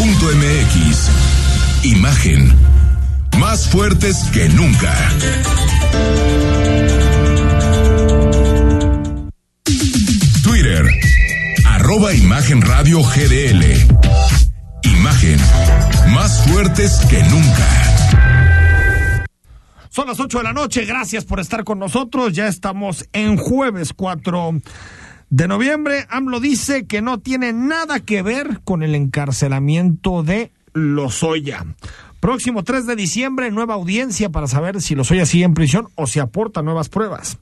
Radiodeportiva.mx. Imagen. Más fuertes que nunca. Twitter. Arroba Imagen Radio GDL. Imagen. Más fuertes que nunca. Son las 8 de la noche, gracias por estar con nosotros. Ya estamos en jueves 4 de noviembre. AMLO dice que no tiene nada que ver con el encarcelamiento de Lozoya. Próximo 3 de diciembre, nueva audiencia para saber si Lozoya sigue en prisión o si aporta nuevas pruebas.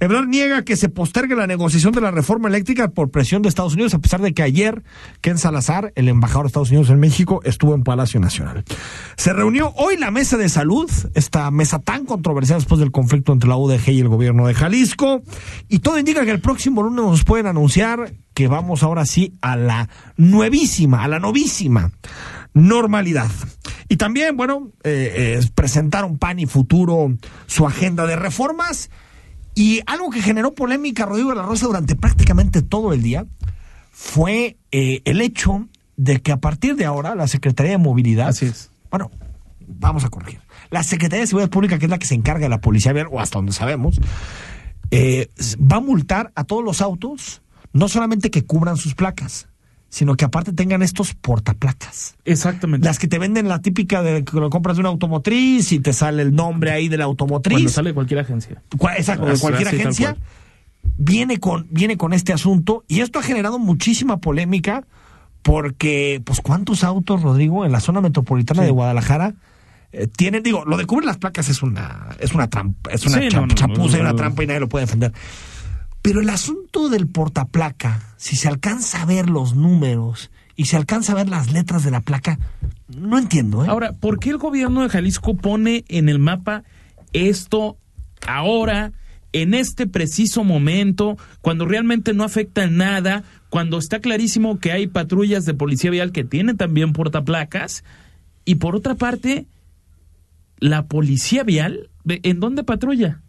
Ebrard niega que se postergue la negociación de la reforma eléctrica por presión de Estados Unidos, a pesar de que ayer Ken Salazar, el embajador de Estados Unidos en México, estuvo en Palacio Nacional. Se reunió hoy la mesa de salud, esta mesa tan controversial después del conflicto entre la UDG y el gobierno de Jalisco, y todo indica que el próximo lunes nos pueden anunciar que vamos ahora sí a la nuevísima, a la novísima normalidad. Y también, bueno, eh, eh, presentaron PAN y Futuro su agenda de reformas. Y algo que generó polémica, Rodrigo de la Rosa, durante prácticamente todo el día, fue eh, el hecho de que a partir de ahora la Secretaría de Movilidad. Así es. Bueno, vamos a corregir. La Secretaría de Seguridad Pública, que es la que se encarga de la policía, o hasta donde sabemos, eh, va a multar a todos los autos, no solamente que cubran sus placas, sino que aparte tengan estos portaplacas. Exactamente. Las que te venden la típica de que lo compras de una automotriz y te sale el nombre ahí de la automotriz. Cuando sale de cualquier agencia. Exacto, de cualquier así, agencia. cual. Viene con, viene con este asunto y esto ha generado muchísima polémica porque, pues, ¿cuántos autos, Rodrigo, en la zona metropolitana Sí. de Guadalajara eh, tienen, digo, lo de cubrir las placas es una, es una trampa, es una Sí, cha- no, no, chapuza y no, una trampa y nadie lo puede defender. Pero el asunto del portaplaca, si se alcanza a ver los números y se alcanza a ver las letras de la placa, no entiendo, ¿eh? Ahora, ¿por qué el gobierno de Jalisco pone en el mapa esto ahora, en este preciso momento, cuando realmente no afecta nada, cuando está clarísimo que hay patrullas de policía vial que tienen también portaplacas? Y por otra parte, la policía vial, ¿de- ¿en dónde patrulla?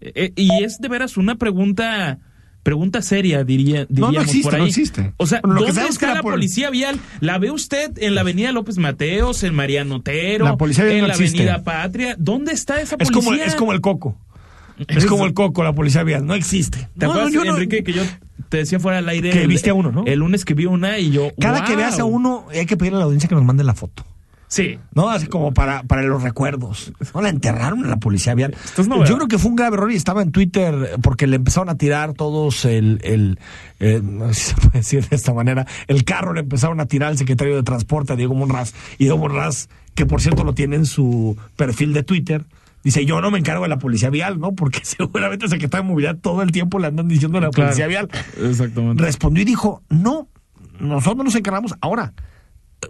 Eh, eh, y es de veras una pregunta pregunta seria diría No, no diríamos existe, por ahí. no existe. O sea, ¿dónde es que está la la pol- policía vial? ¿La ve usted en la avenida López Mateos, en Mariano Otero, La policía vial en no la existe. avenida Patria? ¿Dónde está esa es, policía? como, es como el coco. Es como el coco, la policía vial, no existe. ¿Te No, no, acuerdas, no- Enrique, que yo te decía fuera del aire? Que el- viste a uno, ¿no? El lunes que vi una y yo. Cada que veas a uno, hay que pedirle a la audiencia que nos mande la foto. Sí. ¿no? Así como para, para los recuerdos. No la enterraron en la policía vial. Es. Yo creo que fue un grave error y estaba en Twitter porque le empezaron a tirar todos el, el eh, no sé si se puede decir de esta manera, el carro le empezaron a tirar al secretario de Transporte, a Diego Monraz. Y Diego Monraz, que por cierto lo tiene en su perfil de Twitter, dice, yo no me encargo de la policía vial, ¿no? Porque seguramente el secretario de Movilidad todo el tiempo le andan diciendo a la Claro. policía vial. Exactamente. Respondió y dijo, no, nosotros nos encargamos ahora.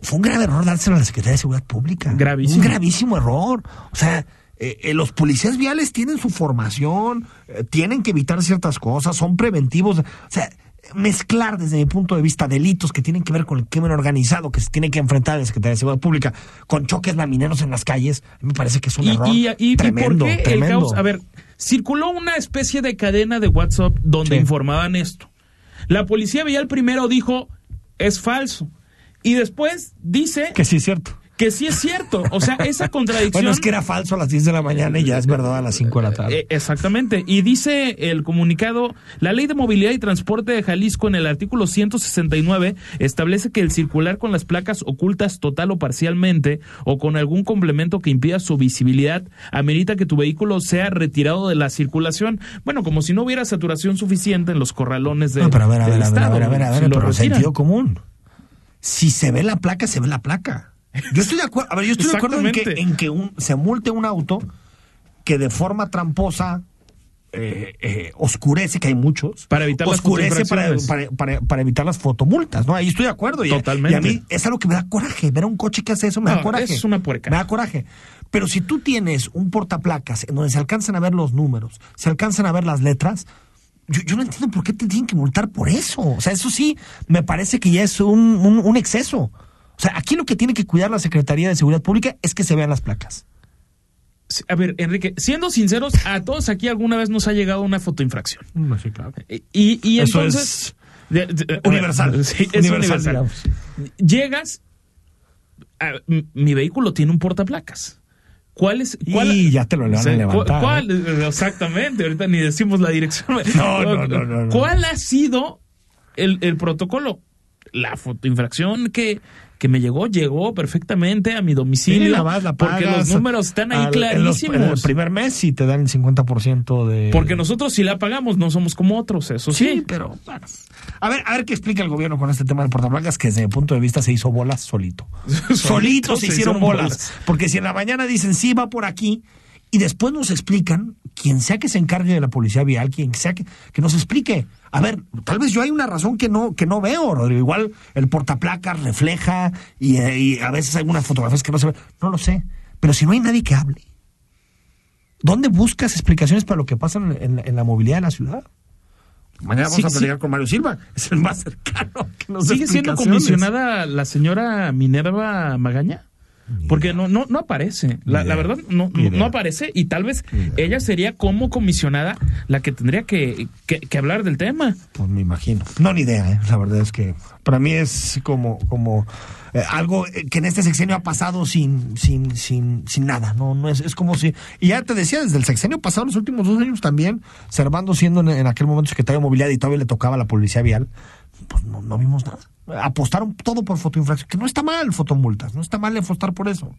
Fue un grave error dárselo a la Secretaría de Seguridad Pública. Gravísimo. Un gravísimo error. O sea, eh, eh, los policías viales tienen su formación, eh, tienen que evitar ciertas cosas, son preventivos. O sea, mezclar desde mi punto de vista delitos que tienen que ver con el crimen organizado que se tiene que enfrentar la Secretaría de Seguridad Pública con choques lamineros en las calles, me parece que es un Y, error y- y- y tremendo, por qué el tremendo. caos? A ver, circuló una especie de cadena de WhatsApp donde Sí. informaban esto. La policía vial primero dijo es falso y después dice que sí es cierto. que sí es cierto. O sea, esa contradicción. Bueno, es que era falso a las 10 de la mañana y ya es verdad a las 5 de la tarde. Eh, exactamente. Y dice el comunicado, la ley de movilidad y transporte de Jalisco en el artículo 169 establece que el circular con las placas ocultas total o parcialmente o con algún complemento que impida su visibilidad amerita que tu vehículo sea retirado de la circulación. Bueno, como si no hubiera saturación suficiente en los corralones de, No, pero a ver, a del ver, a ver, a estado. ver, a ver, a ver, Si lo pero retiran. sentido común. Si se ve la placa, se ve la placa. Yo estoy de acuerdo, a ver, yo estoy de acuerdo en que, en que un- se multe un auto que de forma tramposa eh, eh, oscurece, que hay muchos. Para evitar las oscurece para, fotoinfracciones. para, para- para evitar las fotomultas, ¿no? Ahí estoy de acuerdo. Y, Totalmente. Y a mí es algo que me da coraje. Ver a un coche que hace eso me da coraje. es una puerca. Me da coraje. Pero si tú tienes un portaplacas en donde se alcanzan a ver los números, se alcanzan a ver las letras, yo, yo no entiendo por qué te tienen que multar por eso. O sea, eso sí, me parece que ya es un, un- un exceso. O sea, aquí lo que tiene que cuidar la Secretaría de Seguridad Pública es que se vean las placas. A ver, Enrique, siendo sinceros, a todos aquí alguna vez nos ha llegado una fotoinfracción. sí, claro. Y, y Eso entonces... es de- de- a ver, universal. sí, es Universal, universal. Llegas m- mi vehículo tiene un portaplacas. ¿Cuál es? Cuál, Y ya te lo van a levantar. ¿Cuál? Exactamente, ahorita ni decimos la dirección. No, no, no, no, no. ¿Cuál ha sido el, el protocolo? La fotoinfracción que, que me llegó, llegó perfectamente a mi domicilio. Sí, la vas, la porque los números están ahí al- en los- clarísimos. En, el primer mes sí te dan el 50% de... Porque nosotros si la pagamos no somos como otros, eso sí. Sí, pero... bueno. A ver, a ver qué explica el gobierno con este tema del portaplancas, que desde mi punto de vista se hizo bolas solito. solito se, hicieron bolas. Porque si en la mañana dicen sí va por aquí y después nos explican, quien sea que se encargue de la policía vial, quien sea que, que nos explique. A ver, tal vez yo hay una razón que no, que no veo, Rodrigo. Igual el portaplacas refleja y, y a veces hay unas fotografías que no se ven. No lo sé. Pero si no hay nadie que hable, ¿dónde buscas explicaciones para lo que pasa en, en- en la movilidad de la ciudad? Mañana vamos Sí, a sí. platicar con Mario Silva, es el más cercano que nos ¿Sigue siendo comisionada la señora Minerva Magaña? Porque no, no, no aparece. La, la verdad, no, no, aparece. Y tal vez ella sería como comisionada la que tendría que, que- que hablar del tema. Pues me imagino. No, ni idea, ¿eh? la verdad es que para mí es como, como eh, algo eh, que en este sexenio ha pasado sin, sin, sin, sin nada, ¿no? no es, es como si. Y ya te decía, desde el sexenio pasado, los últimos dos años también, Servando siendo en, en aquel momento secretario de movilidad y todavía le tocaba la policía vial, pues no, no vimos nada. Apostaron todo por fotoinfracción, que no está mal fotomultas, no está mal apostar por eso.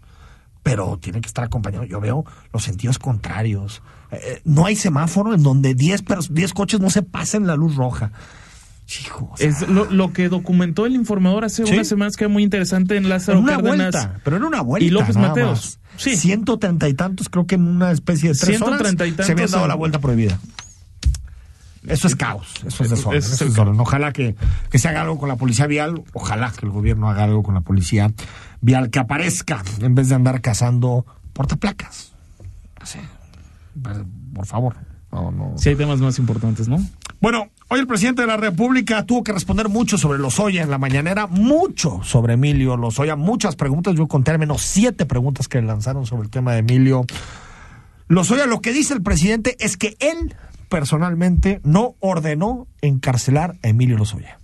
Pero tiene que estar acompañado. Yo veo los sentidos contrarios. Eh, no hay semáforo en donde 10 pers- 10 coches no se pasen la luz roja. Hijo, o sea, Es lo, lo que documentó el informador hace Sí. unas semanas que era muy interesante en Lázaro en una Cárdenas. vuelta, pero en una vuelta. y López Mateos. más. Sí. 130 y tantos, creo que en una especie de tres 130 y horas tantos se habían dado la vuelta prohibida. Eso es caos, eso es desorden. Ese es eso es desorden. Ojalá que, que se haga algo con la policía vial, ojalá que el gobierno haga algo con la policía vial, que aparezca en vez de andar cazando portaplacas. No sé, por favor. No, no. Sí hay temas más importantes, ¿no? Bueno, hoy el presidente de la República tuvo que responder mucho sobre Lozoya en la mañanera, mucho sobre Emilio Lozoya, muchas preguntas. Yo conté al menos siete preguntas que le lanzaron sobre el tema de Emilio Lozoya. Lo que dice el presidente es que él personalmente no ordenó encarcelar a Emilio Lozoya.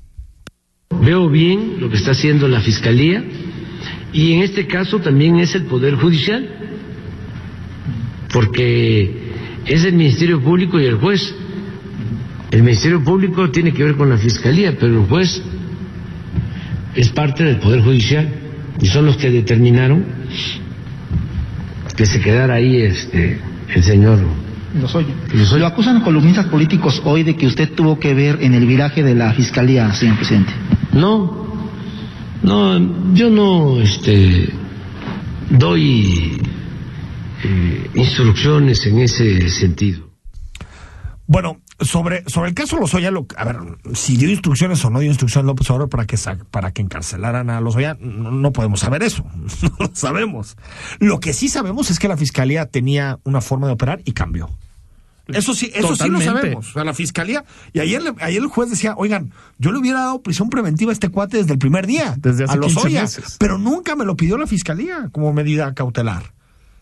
Veo bien lo que está haciendo la Fiscalía y en este caso también es el Poder Judicial, porque es el Ministerio Público y el juez. El Ministerio Público tiene que ver con la Fiscalía, pero el juez es parte del Poder Judicial y son los que determinaron que se quedara ahí este, el señor Lozoya. Lozoya. Lo acusan columnistas políticos hoy de que usted tuvo que ver en el viraje de la fiscalía, señor presidente. No, no, yo no este, doy eh, instrucciones en ese sentido. Bueno, sobre, sobre el caso Lozoya, lo, a ver, si dio instrucciones o no dio instrucciones López Obrador para que, para que encarcelaran a Lozoya, no, no podemos saber eso, no lo sabemos. Lo que sí sabemos es que la fiscalía tenía una forma de operar y cambió. Eso sí, eso sí lo sabemos. O sea, la fiscalía, y ayer, ayer el juez decía, oigan, yo le hubiera dado prisión preventiva a este cuate desde el primer día, Desde hace a 15 Lozoya, meses. pero nunca me lo pidió la fiscalía como medida cautelar.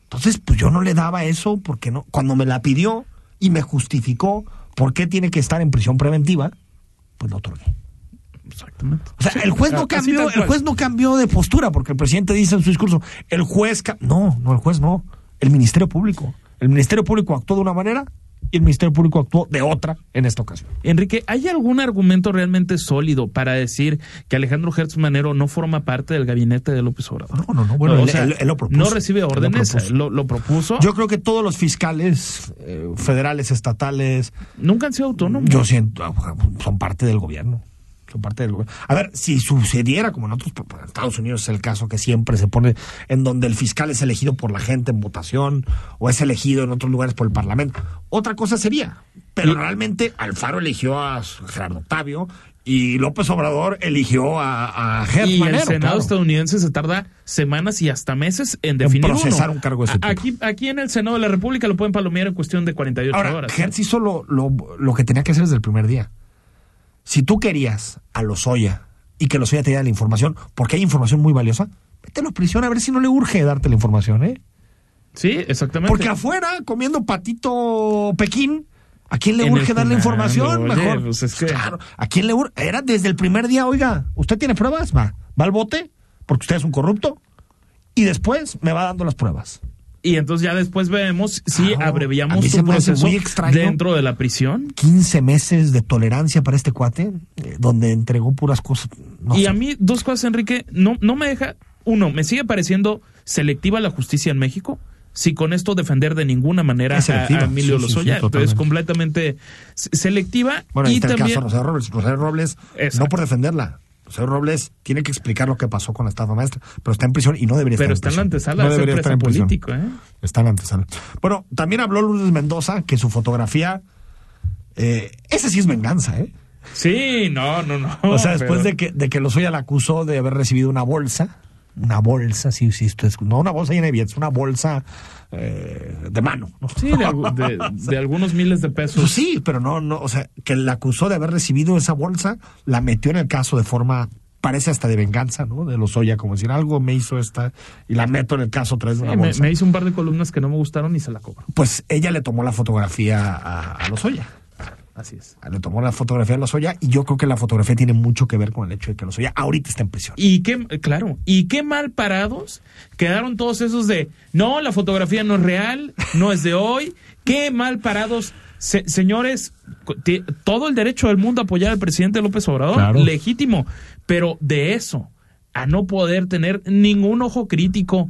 Entonces, pues yo no le daba eso porque no, cuando me la pidió y me justificó por qué tiene que estar en prisión preventiva, pues lo otorgué. Exactamente. O sea, el juez no cambió, el juez no cambió de postura porque el presidente dice en su discurso, el juez no, no el juez no, el Ministerio Público. El Ministerio Público actuó de una manera y el Ministerio Público actuó de otra en esta ocasión. Enrique, ¿hay algún argumento realmente sólido para decir que Alejandro Gertz Manero no forma parte del gabinete de López Obrador? No, no, no, bueno, o él- sea, él- él lo propuso. No recibe órdenes, lo, lo propuso. Yo creo que todos los fiscales eh, federales, estatales, Nunca han sido autónomos. Yo siento, son parte del gobierno. Parte del gobierno. A ver, si sucediera, como en otros en Estados Unidos es el caso que siempre se pone, en donde el fiscal es elegido por la gente en votación o es elegido en otros lugares por el Parlamento, otra cosa sería. Pero Y- realmente Alfaro eligió a Gerardo Octavio y López Obrador eligió a, a y el Senado claro. estadounidense se tarda semanas y hasta meses en definir procesar uno. un cargo de ese Aquí, aquí en el Senado de la República lo pueden palomear en cuestión de 48 Ahora, horas. Hertz hizo lo, lo, lo que tenía que hacer desde el primer día. Si tú querías a Lozoya y que Lozoya te diera la información, porque hay información muy valiosa, mételo a prisión a ver si no le urge darte la información, ¿eh? Sí, exactamente. Porque afuera, comiendo patito Pekín, ¿a quién le En urge dar la Funando, información? oye, Mejor. pues es que- Claro, ¿a quién le urge? Era desde el primer día, oiga, ¿usted tiene pruebas? Va, va al bote, porque usted es un corrupto. y después me va dando las pruebas. Y entonces ya después vemos si Claro. Abreviamos su proceso dentro de la prisión. 15 meses de tolerancia para este cuate, eh, donde entregó puras cosas. no y sé. a mí, dos cosas, Enrique, no, no me deja. Uno, me sigue pareciendo selectiva la justicia en México. Si con esto defender de ninguna manera a, a Emilio Sí, sí, sí, Lozoya, entonces completamente se- selectiva. Bueno, ahí y está el también, caso Rosario Robles. Rosario Robles, no por defenderla. Rosario Robles tiene que explicar lo que pasó con la estafa maestra, pero está en prisión y no debería pero estar está en la prisión. antesala No debería estar en prisión. político, ¿eh? Está en la antesala. Bueno, también habló Lourdes Mendoza que su fotografía, eh, esa sí es venganza, ¿eh? Sí, no, no, no. o sea, después pero- de que, de que Lozoya la acusó de haber recibido una bolsa, una bolsa, sí, sí, esto es, no una bolsa llena de billetes, una bolsa eh, de mano. ¿no? Sí, de, algu- de- de algunos miles de pesos. Pues sí, pero no, no, o sea, que la acusó de haber recibido esa bolsa, la metió en el caso de forma, parece hasta de venganza, ¿no? De Lozoya, como decir, algo me hizo esta, y la meto en el caso otra vez de una me, bolsa. me hizo un par de columnas que no me gustaron y se la cobro. Pues ella le tomó la fotografía a, a Lozoya. Así es. Le tomó la fotografía a Lozoya y yo creo que la fotografía tiene mucho que ver con el hecho de que Lozoya ahorita está en prisión. Y qué, claro, y qué mal parados quedaron todos esos de, no, la fotografía no es real, no es de hoy, qué mal parados. Se- señores, todo el derecho del mundo a apoyar al presidente López Obrador, Claro. legítimo, pero de eso, a no poder tener ningún ojo crítico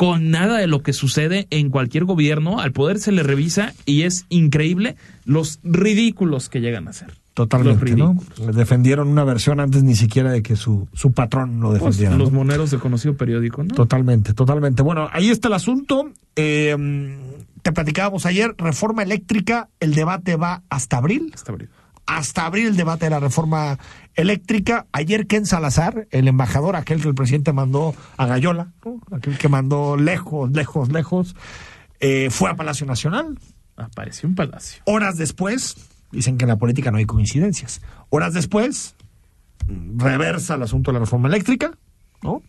con nada de lo que sucede en cualquier gobierno, al poder se le revisa y es increíble los ridículos que llegan a ser. Totalmente, ¿no? Defendieron una versión antes ni siquiera de que su, su patrón lo Pues, defendiera. los ¿no? moneros de conocido periódico, ¿no? Totalmente, totalmente. Bueno, ahí está el asunto. Eh, te platicábamos ayer, reforma eléctrica, el debate va hasta abril. Hasta abril. Hasta abril el debate de la reforma eléctrica. Ayer Ken Salazar, el embajador, aquel que el presidente mandó a Gallola, ¿no? aquel que mandó lejos, lejos, lejos, eh, fue a Palacio Nacional. Apareció un palacio. Horas después, dicen que en la política no hay coincidencias. Horas después, reversa el asunto de la reforma eléctrica, ¿no?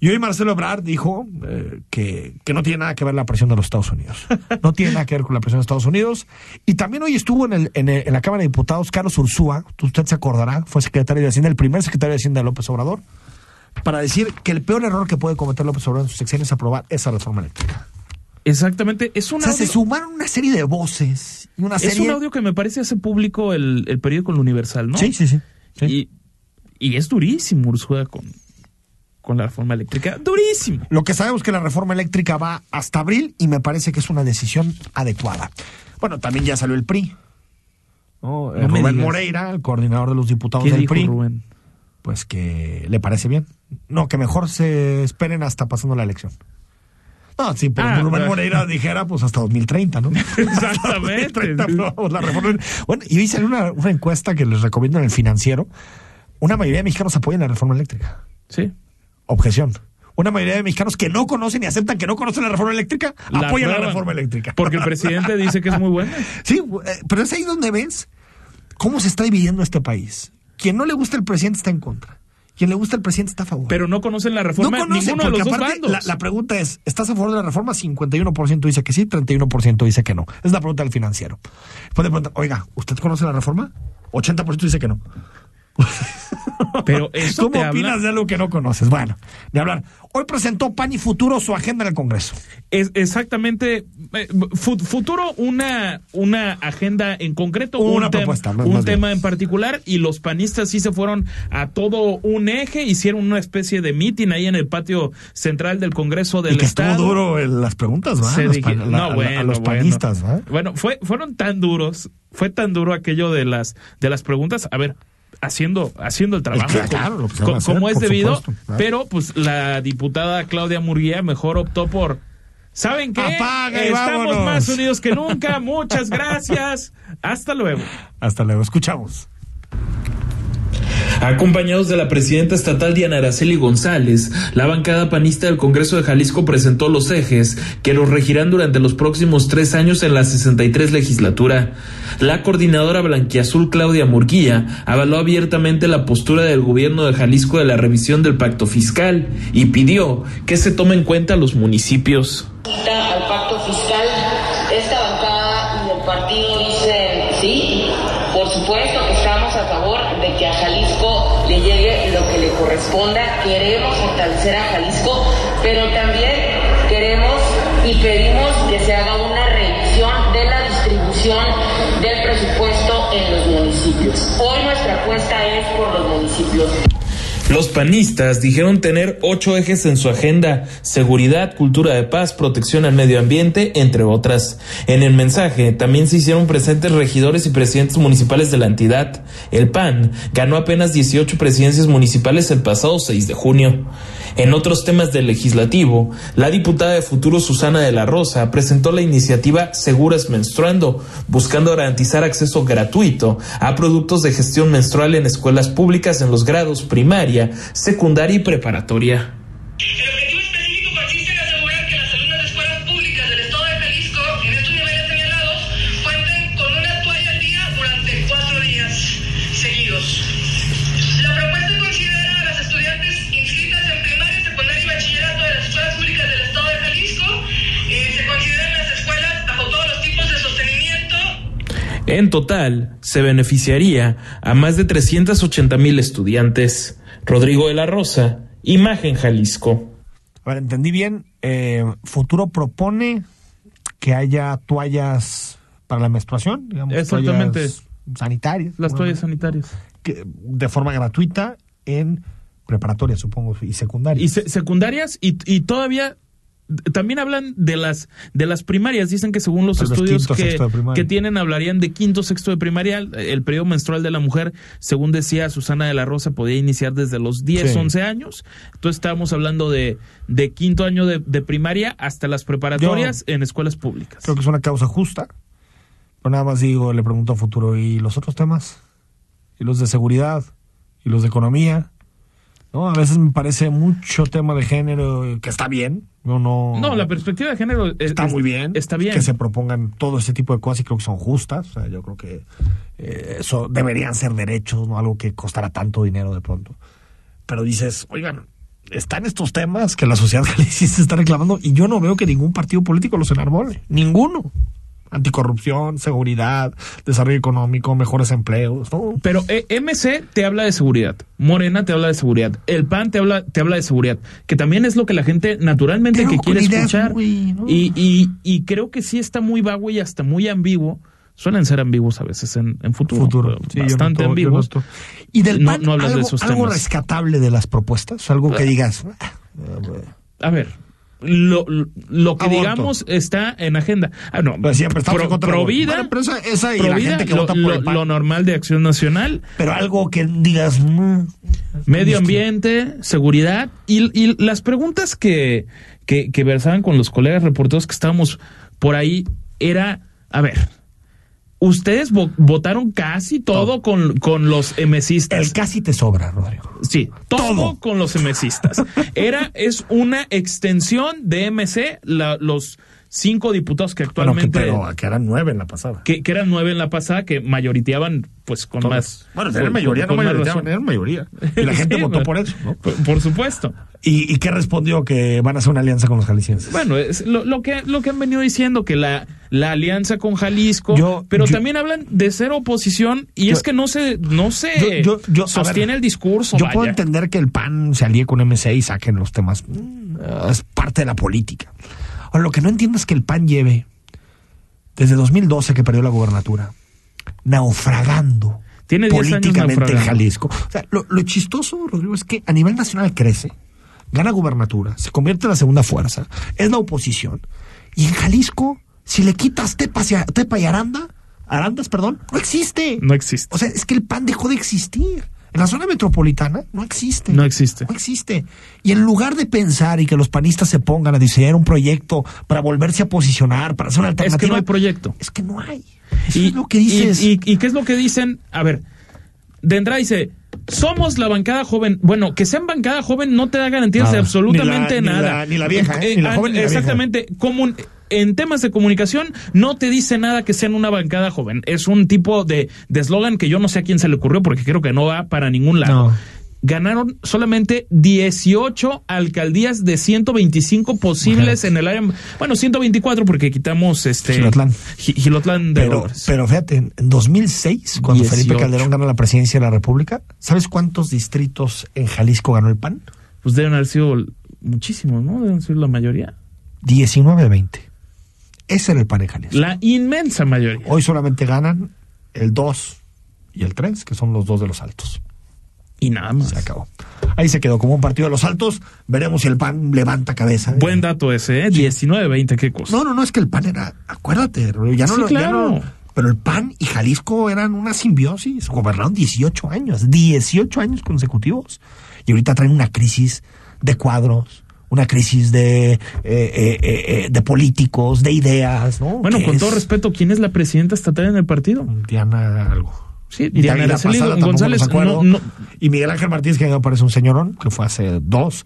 Y hoy Marcelo Ebrard dijo eh, que, que no tiene nada que ver la presión de los Estados Unidos. No tiene nada que ver con la presión de Estados Unidos. Y también hoy estuvo en, el, en, el- en la Cámara de Diputados Carlos Ursúa, usted se acordará, fue secretario de Hacienda, el primer secretario de Hacienda de López Obrador, para decir que el peor error que puede cometer López Obrador en sus sexenios es aprobar esa reforma eléctrica. Exactamente. Es un, O sea, se sumaron una serie de voces una es serie... un audio que me parece hace público el, el periódico El Universal, ¿no? Sí, sí, sí. sí. Y, y es durísimo Ursula con, con la reforma eléctrica. Durísimo. Lo que sabemos es que la reforma eléctrica va hasta abril y me parece que es una decisión adecuada. Bueno, también ya salió el PRI. ¿no? Eh, No Rubén. Moreira, el coordinador de los diputados ¿Qué del dijo PRI, Rubén? pues que le parece bien. No, que mejor se esperen hasta pasando la elección. No, sí, pero Ah, Rubén. Moreira dijera pues hasta 2030, ¿no? Exactamente. 2030 aprobamos la reforma. Bueno, y hoy salió una, una encuesta que les recomiendo en el financiero. Una mayoría de mexicanos apoyan la reforma eléctrica. Sí. Objeción. Una mayoría de mexicanos que no conocen y aceptan que no conocen la reforma eléctrica La apoyan la reforma eléctrica. Porque el presidente dice que es muy buena. Sí, eh, pero es ahí donde ves cómo se está dividiendo este país. Quien no le gusta el presidente está en contra. Quien le gusta el presidente está a favor. Pero no conocen la reforma no conocen, ninguno de porque los aparte la, la pregunta es, ¿estás a favor de la reforma? 51% dice que sí, 31% dice que no. Es la pregunta del financiero. Preguntar, oiga, ¿usted conoce la reforma? 80% dice que no. Pero ¿Cómo te habla- opinas de algo que no conoces? Bueno, de hablar. Hoy presentó PAN y Futuro su agenda en el Congreso. Es exactamente eh, fu- futuro una una agenda en concreto Una un, propuesta, un bien. tema en particular y los panistas sí se fueron a todo un eje hicieron una especie de mitin ahí en el patio central del Congreso del y que Estado estuvo duro en las preguntas, ¿va? Se Los dije- pan- la- no, a- a, bueno, los bueno. panistas, ¿va? Bueno, fue, fueron tan duros, fue tan duro aquello de las, de las preguntas. A ver, haciendo, haciendo el trabajo Claro, como- claro, lo que se co- va a hacer, como es debido, supuesto, claro. pero pues la diputada Claudia Murguía mejor optó por. ¿Saben qué? Apaga y Estamos vámonos. más unidos que nunca. Muchas gracias. Hasta luego. Hasta luego, escuchamos. Acompañados de la presidenta estatal Diana Araceli González, la bancada panista del Congreso de Jalisco presentó los ejes que los regirán durante los próximos tres años en la 63 legislatura. La coordinadora blanquiazul Claudia Murguía avaló abiertamente la postura del gobierno de Jalisco de la revisión del pacto fiscal y pidió que se tome en cuenta los municipios. Pero también queremos y pedimos que se haga una revisión de la distribución del presupuesto en los municipios. Hoy nuestra apuesta es por los municipios. Los panistas dijeron tener ocho ejes en su agenda, seguridad, cultura de paz, protección al medio ambiente, entre otras. En el mensaje también se hicieron presentes regidores y presidentes municipales de la entidad. El PAN ganó apenas 18 presidencias municipales el pasado 6 de junio. En otros temas del legislativo, la diputada de Futuro Susana de la Rosa presentó la iniciativa Seguras Menstruando, buscando garantizar acceso gratuito a productos de gestión menstrual en escuelas públicas en los grados primaria, secundaria y preparatoria. El objetivo específico consiste en asegurar que las alumnas de escuelas públicas del Estado de Jalisco, en estos niveles señalados, cuenten con una toalla al día durante cuatro días seguidos. La propuesta considera a las estudiantes inscritas en primaria, secundaria y bachillerato de las escuelas públicas del Estado de Jalisco. Se consideran las escuelas bajo todos los tipos de sostenimiento En total, se beneficiaría a más de 380 mil estudiantes. Rodrigo de la Rosa, Imagen Jalisco. A ver, entendí bien. eh, Futuro propone que haya toallas para la menstruación, digamos, Exactamente. toallas sanitarias. Las bueno, toallas sanitarias. que- de forma gratuita en preparatoria, supongo, y secundaria. Y se- secundarias y, y todavía también hablan de las de las primarias dicen que según los estudios quinto, que, que tienen hablarían de quinto sexto de primaria el periodo menstrual de la mujer según decía Susana de la Rosa podía iniciar desde los 10 Sí. 11 años entonces estábamos hablando de, de quinto año de, de primaria hasta las preparatorias en escuelas públicas Creo que es una causa justa. Pero nada más digo, le pregunto a futuro, ¿y los otros temas? ¿Y los de seguridad? ¿Y los de economía? ¿No? A veces me parece mucho tema de género, que está bien. Yo no... no la perspectiva de género es- Está es- muy bien. está bien Que se propongan todo ese tipo de cosas y creo que son justas. O sea, yo creo que eh, eso deberían ser derechos, no algo que costara tanto dinero de pronto. Pero dices, oigan, están estos temas que la sociedad jalisciense está reclamando y yo no veo que ningún partido político los enarbole. Ninguno. Anticorrupción, seguridad, desarrollo económico, mejores empleos. ¿no? Pero eh, MC te habla de seguridad, Morena te habla de seguridad, el PAN te habla, te habla de seguridad, que también es lo que la gente naturalmente Pero que quiere escuchar. muy, ¿no? y, y, y creo que sí está muy vago y hasta muy ambiguo. Suelen ser ambiguos a veces en, en futuro. futuro. Sí, bastante noto- ambiguos. Y del No- PAN, no hablas de algo, esos algo temas. rescatable de las propuestas, algo que digas. "Ah, A ver, lo, lo que Aborto. digamos está en agenda. Ah, no, Pero siempre estamos pro, contra pro aborto. vida, Bueno, pero esa- esa y pro la vida, gente que lo, vota por lo- el PAN. lo normal de Acción Nacional, pero algo que digas. mm, medio ambiente, seguridad y, y las preguntas que, que, que versaban con los colegas reporteros que estábamos por ahí era, a ver, ustedes vo- votaron casi todo con, con los MCistas. El casi te sobra, Rodrigo. Sí, todo, Todo. con los MCistas. Era, es una extensión de MC, la- los cinco diputados que Bueno, que, actualmente, pero que eran nueve en la pasada. que, que eran nueve en la pasada, que mayoriteaban pues con Todos. más. Bueno, eran mayoría, con no más mayoría. Y la gente Sí, votó bueno, por eso, ¿no? Por, por supuesto. ¿Y, ¿Y qué respondió? Que van a hacer una alianza con los jaliscienses. Bueno, es lo, lo que lo que han venido diciendo que la, la alianza con Jalisco, Yo- pero yo- también hablan de ser oposición y Yo- es que no se no se sostiene ver, el discurso. Yo vaya. puedo entender que el PAN se alíe con MC y saquen los temas. Mm, Es parte de la política. Ahora, lo que no entiendo es que el PAN lleve, desde 2012 que perdió la gobernatura, naufragando Tiene 10 años políticamente en naufragando. Jalisco. O sea, lo, lo chistoso, Rodrigo, es que a nivel nacional crece, gana gubernatura, se convierte en la segunda fuerza, es la oposición. Y en Jalisco, si le quitas Tepa, Tepa y Aranda, Arandas, perdón, no existe. No existe. O sea, es que el PAN dejó de existir. En la zona metropolitana no existe. No existe. No existe. Y en lugar de pensar y que los panistas se pongan a diseñar un proyecto para volverse a posicionar, para hacer una Es alternativa. que no hay proyecto. Es que no hay. Eso es lo que dices. Y, y- y qué es lo que dicen? A ver, de entrada dice, somos la bancada joven. Bueno, que sean bancada joven no te da garantías Nada. de absolutamente Ni la- ni nada. la- ni la vieja, ¿eh? Ni la joven ni la vieja. Exactamente. Como en temas de comunicación no te dice nada que sean una bancada joven. Es un tipo de de eslogan que yo no sé a quién se le ocurrió porque creo que no va para ningún lado. No. Ganaron solamente 18 alcaldías de 125 posibles en el área. Bueno, 124 porque quitamos este Gilotlán. Gi- Gilotlán de Pero, pero fíjate, en 2006, cuando 18. Felipe Calderón ganó la presidencia de la República, ¿sabes cuántos distritos en Jalisco ganó el PAN? pues deben haber sido muchísimos, ¿no? Deben ser la mayoría. 19-20. Ese era el PAN en Jalisco. La inmensa mayoría. Hoy solamente ganan el 2 y el 3, que son los dos de los altos. Y nada más. Se acabó. Ahí se quedó como un partido de los altos. Veremos si el PAN levanta cabeza. Buen dato ese, ¿eh? 19-20, qué cosa. No, no, no, es que el PAN era, acuérdate, ya no Sí, lo, ya claro. no- pero el PAN y Jalisco eran una simbiosis, gobernaron 18 años, 18 años consecutivos. Y ahorita traen una crisis de cuadros, una crisis de, eh, eh, eh, de políticos, de ideas, ¿no? Bueno, con es todo respeto, ¿quién es la presidenta estatal en el partido? Diana algo. Sí, Diana González. No, no, Y Miguel Ángel Martínez, que me parece un señorón, que fue hace dos,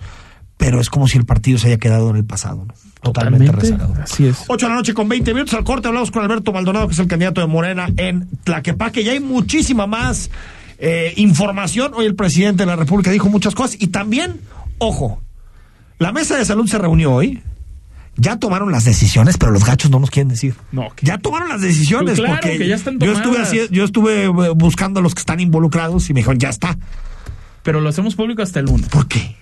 pero es como si el partido se haya quedado en el pasado, ¿no? Totalmente, Totalmente, rezagado. así es. 8 de la noche con 20 minutos al corte. Hablamos con Alberto Maldonado, que es el candidato de Morena en Tlaquepaque. Y hay muchísima más eh, información. Hoy el presidente de la República dijo muchas cosas. Y también, ojo, la mesa de salud se reunió hoy. Ya tomaron las decisiones, pero los gachos no nos quieren decir. No, Ya tomaron las decisiones. Pues claro, porque que ya están yo estuve, así- yo estuve eh, buscando a los que están involucrados y me dijeron, ya está. Pero lo hacemos público hasta el lunes. ¿Por qué?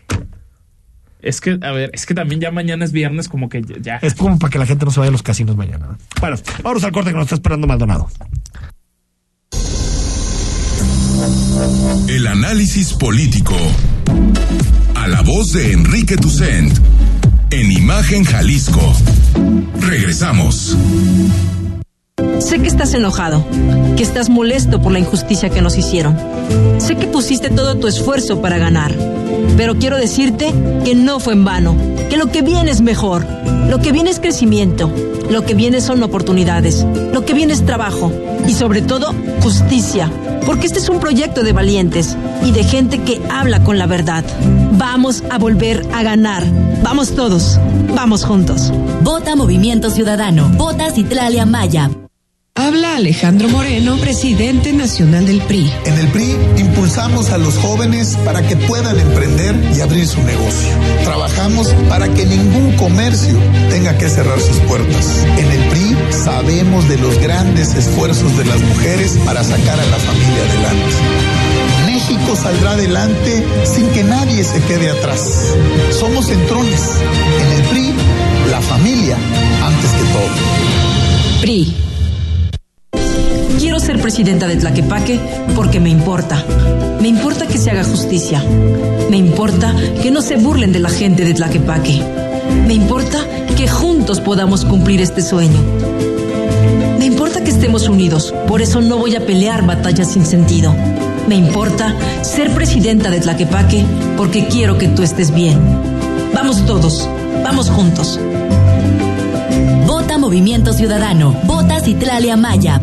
Es que, a ver, es que también ya mañana es viernes, como que ya. Es como para que la gente no se vaya a los casinos mañana. ¿no? Bueno, vamos al corte que nos está esperando Maldonado. El análisis político. A la voz de Enrique Tucent. En Imagen Jalisco. Regresamos. Sé que estás enojado, que estás molesto por la injusticia que nos hicieron. Sé que pusiste todo tu esfuerzo para ganar, pero quiero decirte que no fue en vano, que lo que viene es mejor, lo que viene es crecimiento, lo que viene son oportunidades, lo que viene es trabajo y sobre todo justicia, porque este es un proyecto de valientes y de gente que habla con la verdad. Vamos a volver a ganar. Vamos todos, vamos juntos. Vota Movimiento Ciudadano. Vota Citralia Maya. Habla Alejandro Moreno, presidente nacional del PRI. En el PRI impulsamos a los jóvenes para que puedan emprender y abrir su negocio. Trabajamos para que ningún comercio tenga que cerrar sus puertas. En el PRI sabemos de los grandes esfuerzos de las mujeres para sacar a la familia adelante. México saldrá adelante sin que nadie se quede atrás. Somos centrones. En el PRI, la familia antes que todo. PRI. Quiero ser presidenta de Tlaquepaque porque me importa. Me importa que se haga justicia. Me importa que no se burlen de la gente de Tlaquepaque. Me importa que juntos podamos cumplir este sueño. Me importa que estemos unidos, por eso no voy a pelear batallas sin sentido. Me importa ser presidenta de Tlaquepaque porque quiero que tú estés bien. Vamos todos, vamos juntos. Vota Movimiento Ciudadano. Vota Citralia Maya.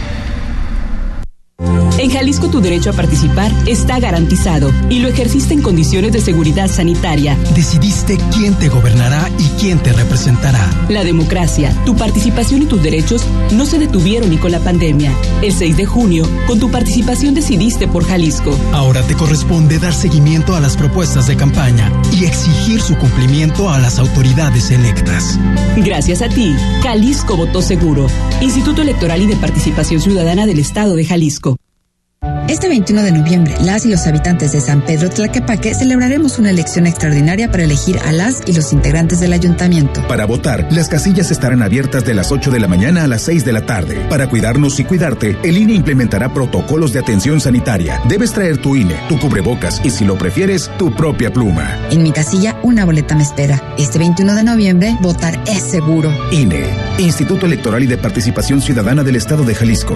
En Jalisco tu derecho a participar está garantizado y lo ejerciste en condiciones de seguridad sanitaria. Decidiste quién te gobernará y quién te representará. La democracia, tu participación y tus derechos no se detuvieron ni con la pandemia. El 6 de junio, con tu participación decidiste por Jalisco. Ahora te corresponde dar seguimiento a las propuestas de campaña y exigir su cumplimiento a las autoridades electas. Gracias a ti, Jalisco votó seguro. Instituto Electoral y de Participación Ciudadana del Estado de Jalisco. Este 21 de noviembre, las y los habitantes de San Pedro Tlaquepaque celebraremos una elección extraordinaria para elegir a las y los integrantes del ayuntamiento. Para votar, las casillas estarán abiertas de las 8 de la mañana a las 6 de la tarde. Para cuidarnos y cuidarte, el INE implementará protocolos de atención sanitaria. Debes traer tu INE, tu cubrebocas y, si lo prefieres, tu propia pluma. En mi casilla, una boleta me espera. Este 21 de noviembre, votar es seguro. INE, Instituto Electoral y de Participación Ciudadana del Estado de Jalisco.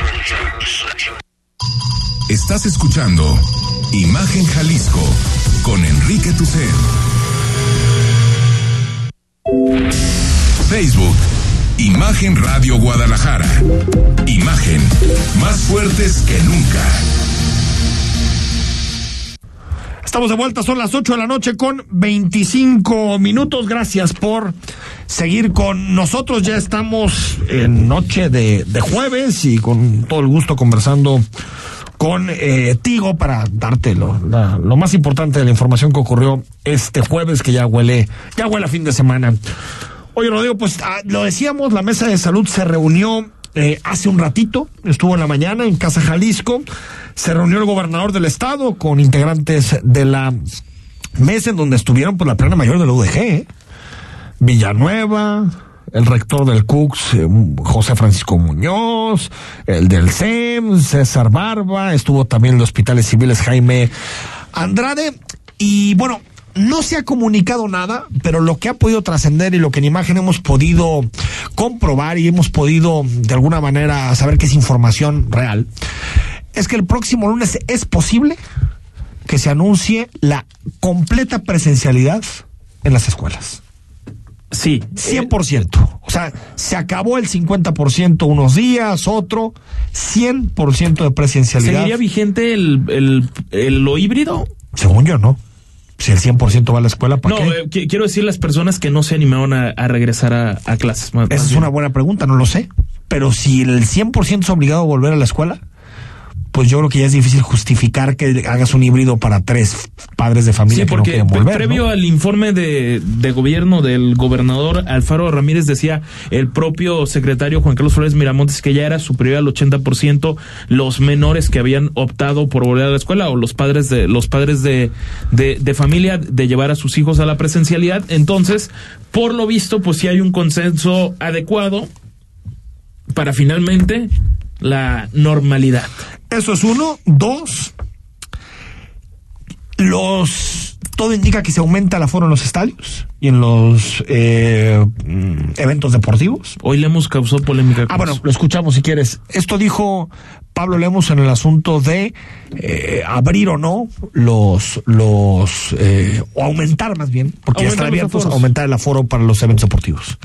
Estás escuchando Imagen Jalisco con Enrique Tucen. Facebook, Imagen Radio Guadalajara. Imagen, más fuertes que nunca. Estamos de vuelta, son las 8 de la noche con 25 minutos. Gracias por seguir con nosotros. Ya estamos en noche de, de jueves y con todo el gusto conversando con eh, Tigo para darte lo, más importante de la información que ocurrió este jueves, que ya huele, ya huele a fin de semana. Oye, Rodrigo, pues ah, lo decíamos, la mesa de salud se reunió eh, hace un ratito, estuvo en la mañana en Casa Jalisco, se reunió el gobernador del estado con integrantes de la mesa en donde estuvieron pues la plana mayor de la UDG, ¿eh? Villanueva, el rector del CUCS, eh, José Francisco Muñoz, el del CEM, César Barba, estuvo también en los hospitales civiles Jaime Andrade, y bueno, no se ha comunicado nada, pero lo que ha podido trascender y lo que en imagen hemos podido comprobar y hemos podido de alguna manera saber que es información real, es que el próximo lunes es posible que se anuncie la completa presencialidad en las escuelas. Sí. 100%. O sea, se acabó el 50% unos días, otro, 100% de presencialidad. ¿Seguiría vigente el, el, el- lo híbrido? Según yo, no. Si el 100% va a la escuela, ¿para No, qué? eh, qui- quiero decir las personas que no se animaron a, a regresar a, a clases. más- Esa más es bien. una buena pregunta, no lo sé. Pero si el 100% es obligado a volver a la escuela, pues yo creo que ya es difícil justificar que hagas un híbrido para tres padres de familia Sí, que no porque pre- volver. previo ¿no? al informe de, de gobierno del gobernador Alfaro Ramírez decía el propio secretario Juan Carlos Flores Miramontes que ya era superior al 80% los menores que habían optado por volver a la escuela o los padres de los padres de, de, de familia de llevar a sus hijos a la presencialidad. Entonces, por lo visto, pues sí hay un consenso adecuado para finalmente la normalidad. Eso es uno. Dos, los todo indica que se aumenta el aforo en los estadios y en los eh, mm, eventos deportivos. Hoy Lemos causó polémica. Ah, bueno, lo escuchamos si quieres. Esto dijo Pablo Lemos en el asunto de eh, abrir o no los, los eh, o aumentar más bien, porque ya están abiertos, aforos. aumentar el aforo para los eventos deportivos.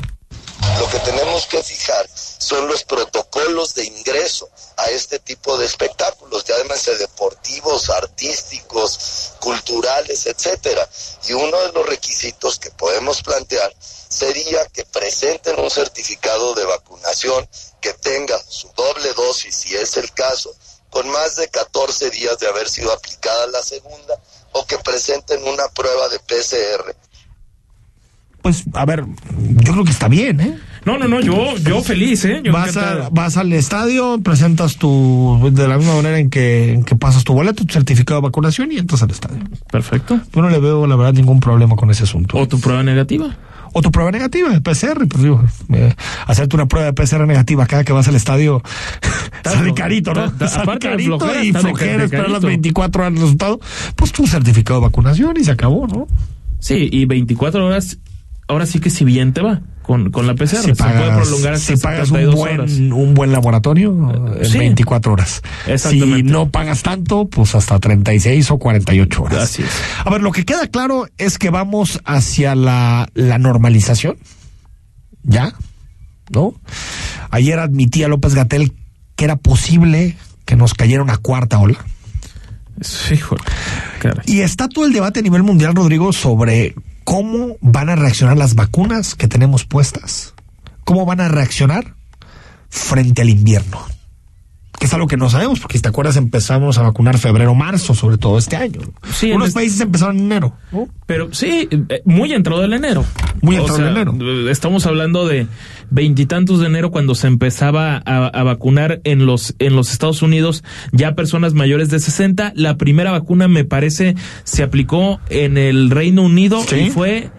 Lo que tenemos que fijar son los protocolos de ingreso a este tipo de espectáculos, llámense deportivos, artísticos, culturales, etcétera. Y uno de los requisitos que podemos plantear sería que presenten un certificado de vacunación que tenga su doble dosis, si es el caso, con más de 14 días de haber sido aplicada la segunda, o que presenten una prueba de PCR. Pues, a ver, yo creo que está bien, ¿eh? No, no, no, yo, yo feliz, ¿eh? Yo vas, a- vas al estadio, presentas tu, de la misma manera en que, en que pasas tu boleto, tu certificado de vacunación y entras al estadio. Perfecto. Yo no le veo, la verdad, ningún problema con ese asunto. ¿O tu prueba negativa? O tu prueba negativa, el PCR, pues digo, eh, hacerte una prueba de PCR negativa cada que vas al estadio, sale carito, ¿no? ta- Sale aparte de carito flojera, y de flojera, esperar las carito. 24 horas el resultado, pues tu certificado de vacunación y se acabó, ¿no? Sí, y 24 horas, ahora sí que si bien te va con, con la PCR. Si se pagas, puede prolongar hasta si pagas un 72 buen, horas. un buen laboratorio en Sí. 24 horas. Exactamente. Si no pagas tanto, pues hasta 36 o 48 horas. Así es. A ver, lo que queda claro es que vamos hacia la, la normalización. ¿Ya? ¿No? Ayer admitía López Gatel que era posible que nos cayera una cuarta ola. Sí, caray. Y está todo el debate a nivel mundial, Rodrigo, sobre cómo van a reaccionar las vacunas que tenemos puestas. ¿Cómo van a reaccionar frente al invierno? Que es algo que no sabemos, porque si te acuerdas empezamos a vacunar febrero, marzo, sobre todo este año. Sí, en Unos este- países empezaron en enero. ¿no? Pero sí, eh, muy entrado el enero. Muy O entrado sea, el enero. eh, Estamos hablando de veintitantos de enero cuando se empezaba a, a vacunar en los en los Estados Unidos ya personas mayores de 60. La primera vacuna me parece se aplicó en el Reino Unido Sí. y fue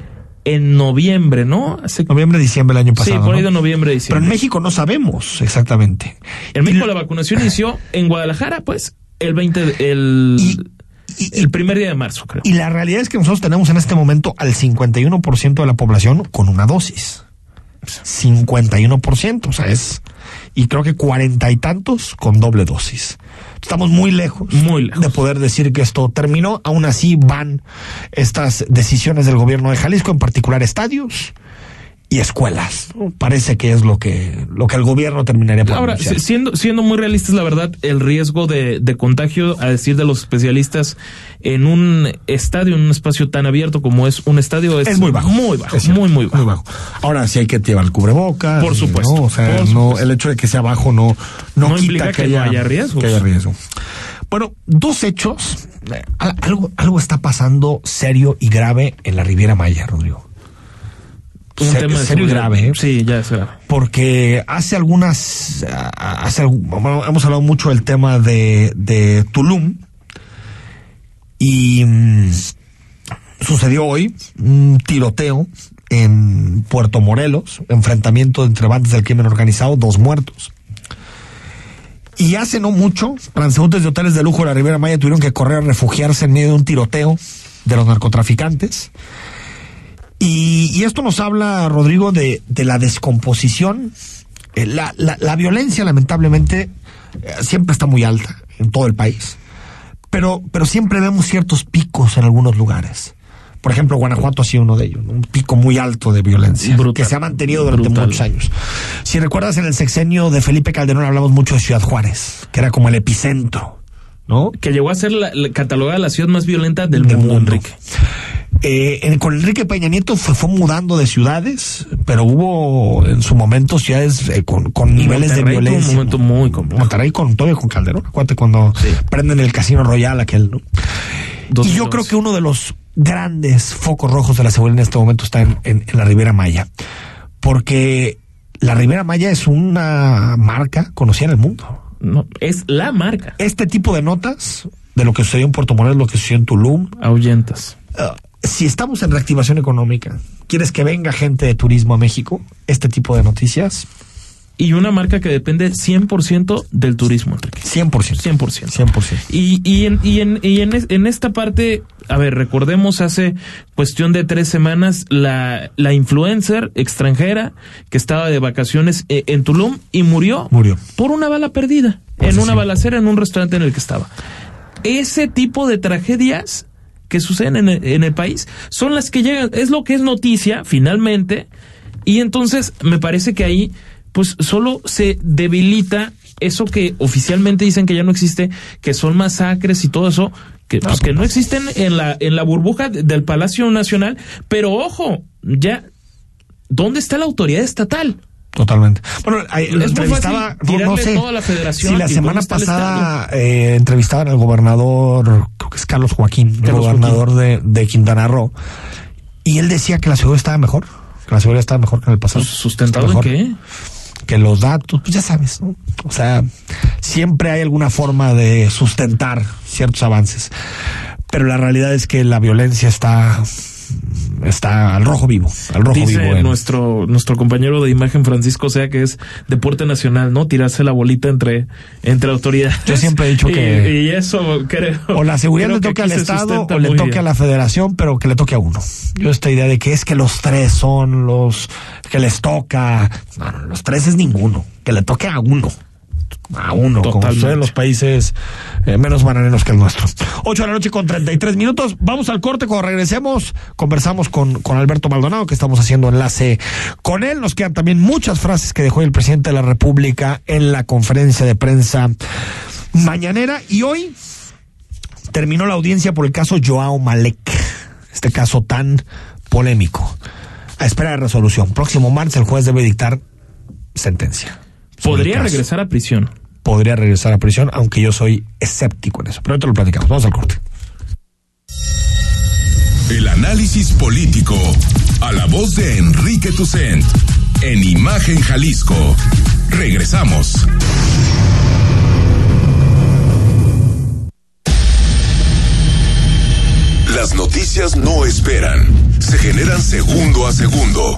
en noviembre, ¿no? Hace- Noviembre, diciembre del año pasado. sí, por ahí ¿no? de noviembre, Pero diciembre. en México no sabemos exactamente. En México la vacunación inició en Guadalajara, pues, el 20 de- el el primer día de marzo, creo. Y la realidad es que nosotros tenemos en este momento al 51% de la población con una dosis. 51%, o sea, es. Y creo que cuarenta y tantos con doble dosis. Estamos muy lejos, muy lejos de poder decir que esto terminó. Aún así van estas decisiones del gobierno de Jalisco, en particular estadios y escuelas. Parece que es lo que lo que el gobierno terminaría por Ahora, anunciar. siendo, siendo muy realistas, la verdad, el riesgo de, de, contagio, a decir de los especialistas, en un estadio, en un espacio tan abierto como es un estadio, es, es muy bajo. Muy bajo, muy, muy bajo. muy bajo. Ahora sí hay que llevar el cubreboca. Por supuesto. ¿no? O sea, no, supuesto. el hecho de que sea bajo no, no, No quita implica que, haya, haya riesgos. que haya riesgo. Bueno, dos hechos. Eh, Algo, algo está pasando serio y grave en la Riviera Maya, Rodrigo. Un Se- tema de serio grave, ¿eh? Sí, ya es grave. porque hace algunas, hace, bueno, hemos hablado mucho del tema de, de Tulum y mm, sucedió hoy un tiroteo en Puerto Morelos, enfrentamiento entre bandas del crimen organizado, dos muertos. Y hace no mucho, transeúntes de hoteles de lujo de la Riviera Maya tuvieron que correr a refugiarse en medio de un tiroteo de los narcotraficantes. Y, y esto nos habla, Rodrigo, de, de la descomposición. Eh, La, la, la violencia, lamentablemente, eh, siempre está muy alta en todo el país. Pero, pero siempre vemos ciertos picos en algunos lugares. Por ejemplo, Guanajuato ha sido uno de ellos, un pico muy alto de violencia Brutal. que se ha mantenido durante Brutal. muchos años. Si recuerdas, en el sexenio de Felipe Calderón hablamos mucho de Ciudad Juárez, que era como el epicentro, ¿no? Que llegó a ser la, la- catalogada la ciudad más violenta del Del mundo, mundo. Enrique. Eh, en- con Enrique Peña Nieto fue, fue mudando de ciudades, pero hubo en su momento ciudades eh, con, con niveles de Monterrey violencia. Un momento muy complejo. Monterrey con todavía con Calderón, acuérdate cuando prenden el Casino Royal aquel, ¿no? Y yo 2012. creo que uno de los grandes focos rojos de la seguridad en este momento está en, en- en la Riviera Maya. Porque la Riviera Maya es una marca conocida en el mundo. No, es la marca. Este tipo de notas de lo que sucedió en Puerto Morelos, lo que sucedió en Tulum, Ahuyentas. Uh, si estamos en reactivación económica, ¿quieres que venga gente de turismo a México? Este tipo de noticias, Y una marca que depende 100% del turismo, Enrique. 100%. 100%. 100%. Y, y, en, y, en, y en, en esta parte, a ver, recordemos hace cuestión de tres semanas la, la influencer extranjera que estaba de vacaciones eh, en Tulum y murió Murió. por una bala perdida en una sí. balacera en un restaurante en el que estaba. Ese tipo de tragedias que suceden en el, en el país son las que llegan, es lo que es noticia finalmente, y entonces me parece que ahí pues solo se debilita eso que oficialmente dicen que ya no existe, que son masacres y todo eso, que, pues, que no existen en la, en la burbuja de- del Palacio Nacional, pero ojo, ya, ¿dónde está la autoridad estatal? Totalmente. Bueno, ahí, Es entrevistaba, no, sé todo a la federación si la semana pasada eh, entrevistaban al gobernador, creo que es Carlos Joaquín, el gobernador de, de Quintana Roo, y él decía que la seguridad estaba mejor, que la seguridad estaba mejor que en el pasado. Pues, ¿Sustentado en qué? Que los datos, pues ya sabes, ¿no? O sea, siempre hay alguna forma de sustentar ciertos avances. Pero la realidad es que la violencia está está al rojo vivo, al rojo Dice vivo. en- nuestro, nuestro compañero de imagen Francisco, sea que es deporte nacional, ¿no? Tirarse la bolita entre, entre autoridades. Yo siempre he dicho que- Y, eso creo. o la seguridad le que toque al Estado o le toque bien. a la Federación, pero que le toque a uno. Yo esta idea de que es que los tres son los que les toca. No, no, los tres es ninguno. Que le toque a uno. A uno, como Totalmente. sucede en los países eh, menos bananeros que el nuestro. 8 de la noche con 33 minutos. Vamos al corte. Cuando regresemos, conversamos con, con Alberto Maldonado, que estamos haciendo enlace con él. Nos quedan también muchas frases que dejó el presidente de la República en la conferencia de prensa mañanera. Y hoy terminó la audiencia por el caso Joao Malek, este caso tan polémico. A espera de resolución. Próximo martes el juez debe dictar sentencia. Podría regresar a prisión. Podría regresar a prisión, aunque yo soy escéptico en eso. Pero ahorita lo platicamos. Vamos al corte. El análisis político a la voz de Enrique Tucent en Imagen Jalisco. Regresamos. Las noticias no esperan, se generan segundo a segundo.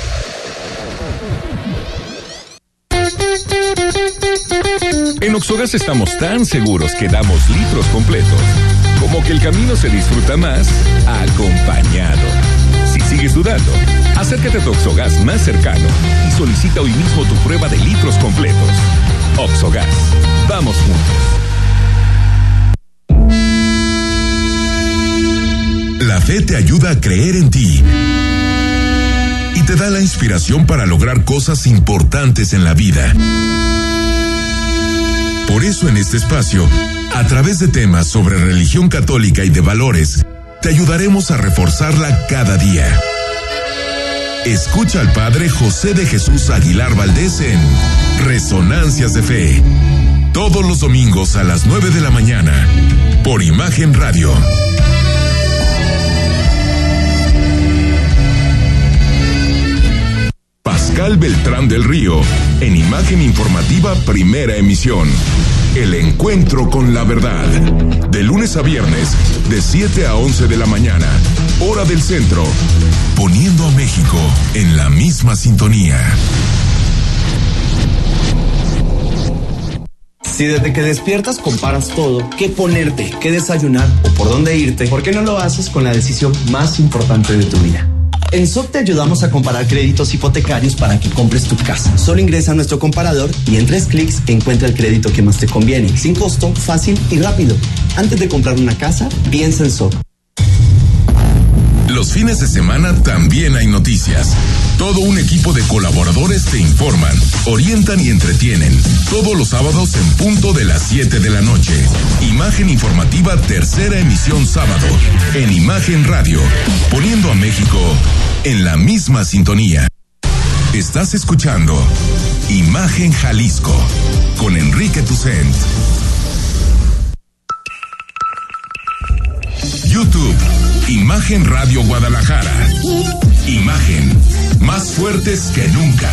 En Oxogas estamos tan seguros que damos litros completos, como que el camino se disfruta más acompañado. Si sigues dudando, acércate a tu Oxogas más cercano y solicita hoy mismo tu prueba de litros completos. Oxogas, vamos juntos. La fe te ayuda a creer en ti y te da la inspiración para lograr cosas importantes en la vida. Por eso en este espacio, a través de temas sobre religión católica y de valores, te ayudaremos a reforzarla cada día. Escucha al Padre José de Jesús Aguilar Valdés en Resonancias de Fe. Todos los domingos a las 9 de la mañana, por Imagen Radio. Pascal Beltrán del Río, en Imagen Informativa Primera Emisión. El encuentro con la verdad. De lunes a viernes, de 7 a 11 de la mañana, hora del centro. Poniendo a México en la misma sintonía. Si desde que despiertas comparas todo, qué ponerte, qué desayunar o por dónde irte, ¿por qué no lo haces con la decisión más importante de tu vida? En SOC te ayudamos a comparar créditos hipotecarios para que compres tu casa. Solo ingresa a nuestro comparador y en tres clics encuentra el crédito que más te conviene, sin costo, fácil y rápido. Antes de comprar una casa, piensa en SOC. Los fines de semana también hay noticias. Todo un equipo de colaboradores te informan, orientan y entretienen. Todos los sábados en punto de las 7 de la noche. Imagen informativa tercera emisión sábado. En Imagen Radio. Poniendo a México en la misma sintonía. Estás escuchando Imagen Jalisco con Enrique Tucent. YouTube, Imagen Radio Guadalajara. Imagen, más fuertes que nunca.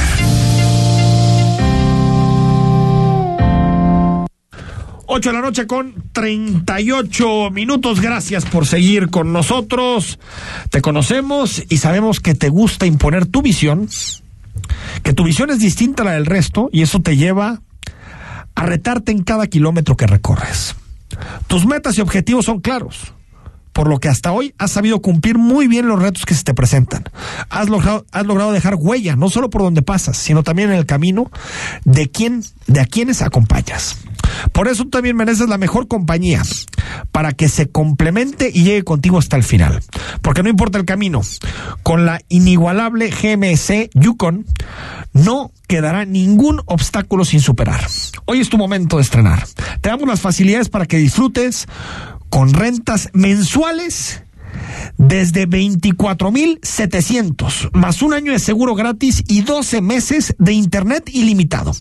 Ocho de la noche con 38 minutos. Gracias por seguir con nosotros. Te conocemos y sabemos que te gusta imponer tu visión, que tu visión es distinta a la del resto y eso te lleva a retarte en cada kilómetro que recorres. Tus metas y objetivos son claros por lo que hasta hoy has sabido cumplir muy bien los retos que se te presentan. Has logrado, dejar huella, no solo por donde pasas, sino también en el camino de quién, de a quienes acompañas. Por eso también mereces la mejor compañía, para que se complemente y llegue contigo hasta el final. Porque no importa el camino, con la inigualable GMC Yukon no quedará ningún obstáculo sin superar. Hoy es tu momento de estrenar. Te damos las facilidades para que disfrutes con rentas mensuales desde 24,700 más un año de seguro gratis y 12 meses de internet ilimitado.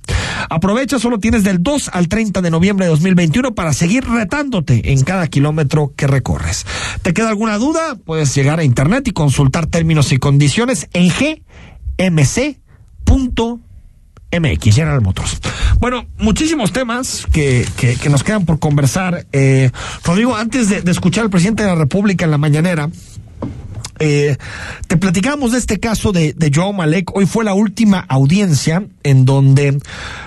Aprovecha, solo tienes del 2 al 30 de noviembre de 2021 para seguir retándote en cada kilómetro que recorres. ¿Te queda alguna duda? Puedes llegar a internet y consultar términos y condiciones en gmc.com MX, General Motors. Bueno, muchísimos temas que, que, nos quedan por conversar. Eh, Rodrigo, antes de, de, escuchar al presidente de la República en la mañanera, eh, te platicamos de este caso de, de Joao Malek. Hoy fue la última audiencia en donde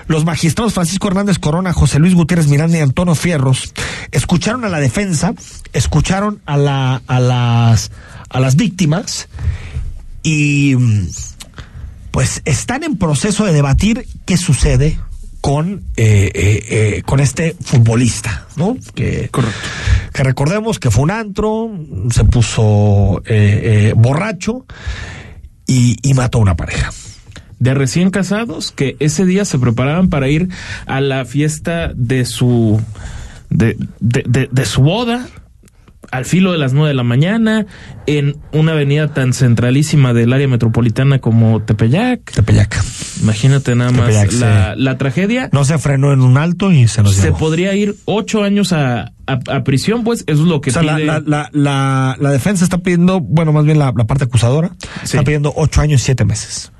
los magistrados Francisco Hernández Corona, José Luis Gutiérrez Miranda y Antonio Fierros escucharon a la defensa, escucharon a, la, a, las, a las víctimas y pues están en proceso de debatir qué sucede con, eh, eh, eh, con este futbolista, ¿no? Que, Correcto. que recordemos que fue un antro, se puso eh, borracho y, y mató a una pareja de recién casados que ese día se preparaban para ir a la fiesta de su de, de, de, de su boda al filo de las nueve de la mañana en una avenida tan centralísima del área metropolitana como Tepeyac. Tepeyac. Imagínate nada más Tepeyac, la, sí. la tragedia. No se frenó en un alto y se nos Se llevó. podría ir ocho años a, a, a prisión, pues eso es lo que O sea, la, pide. la, la, la, la defensa está pidiendo, bueno, más bien la, la parte acusadora, está pidiendo ocho años y siete meses.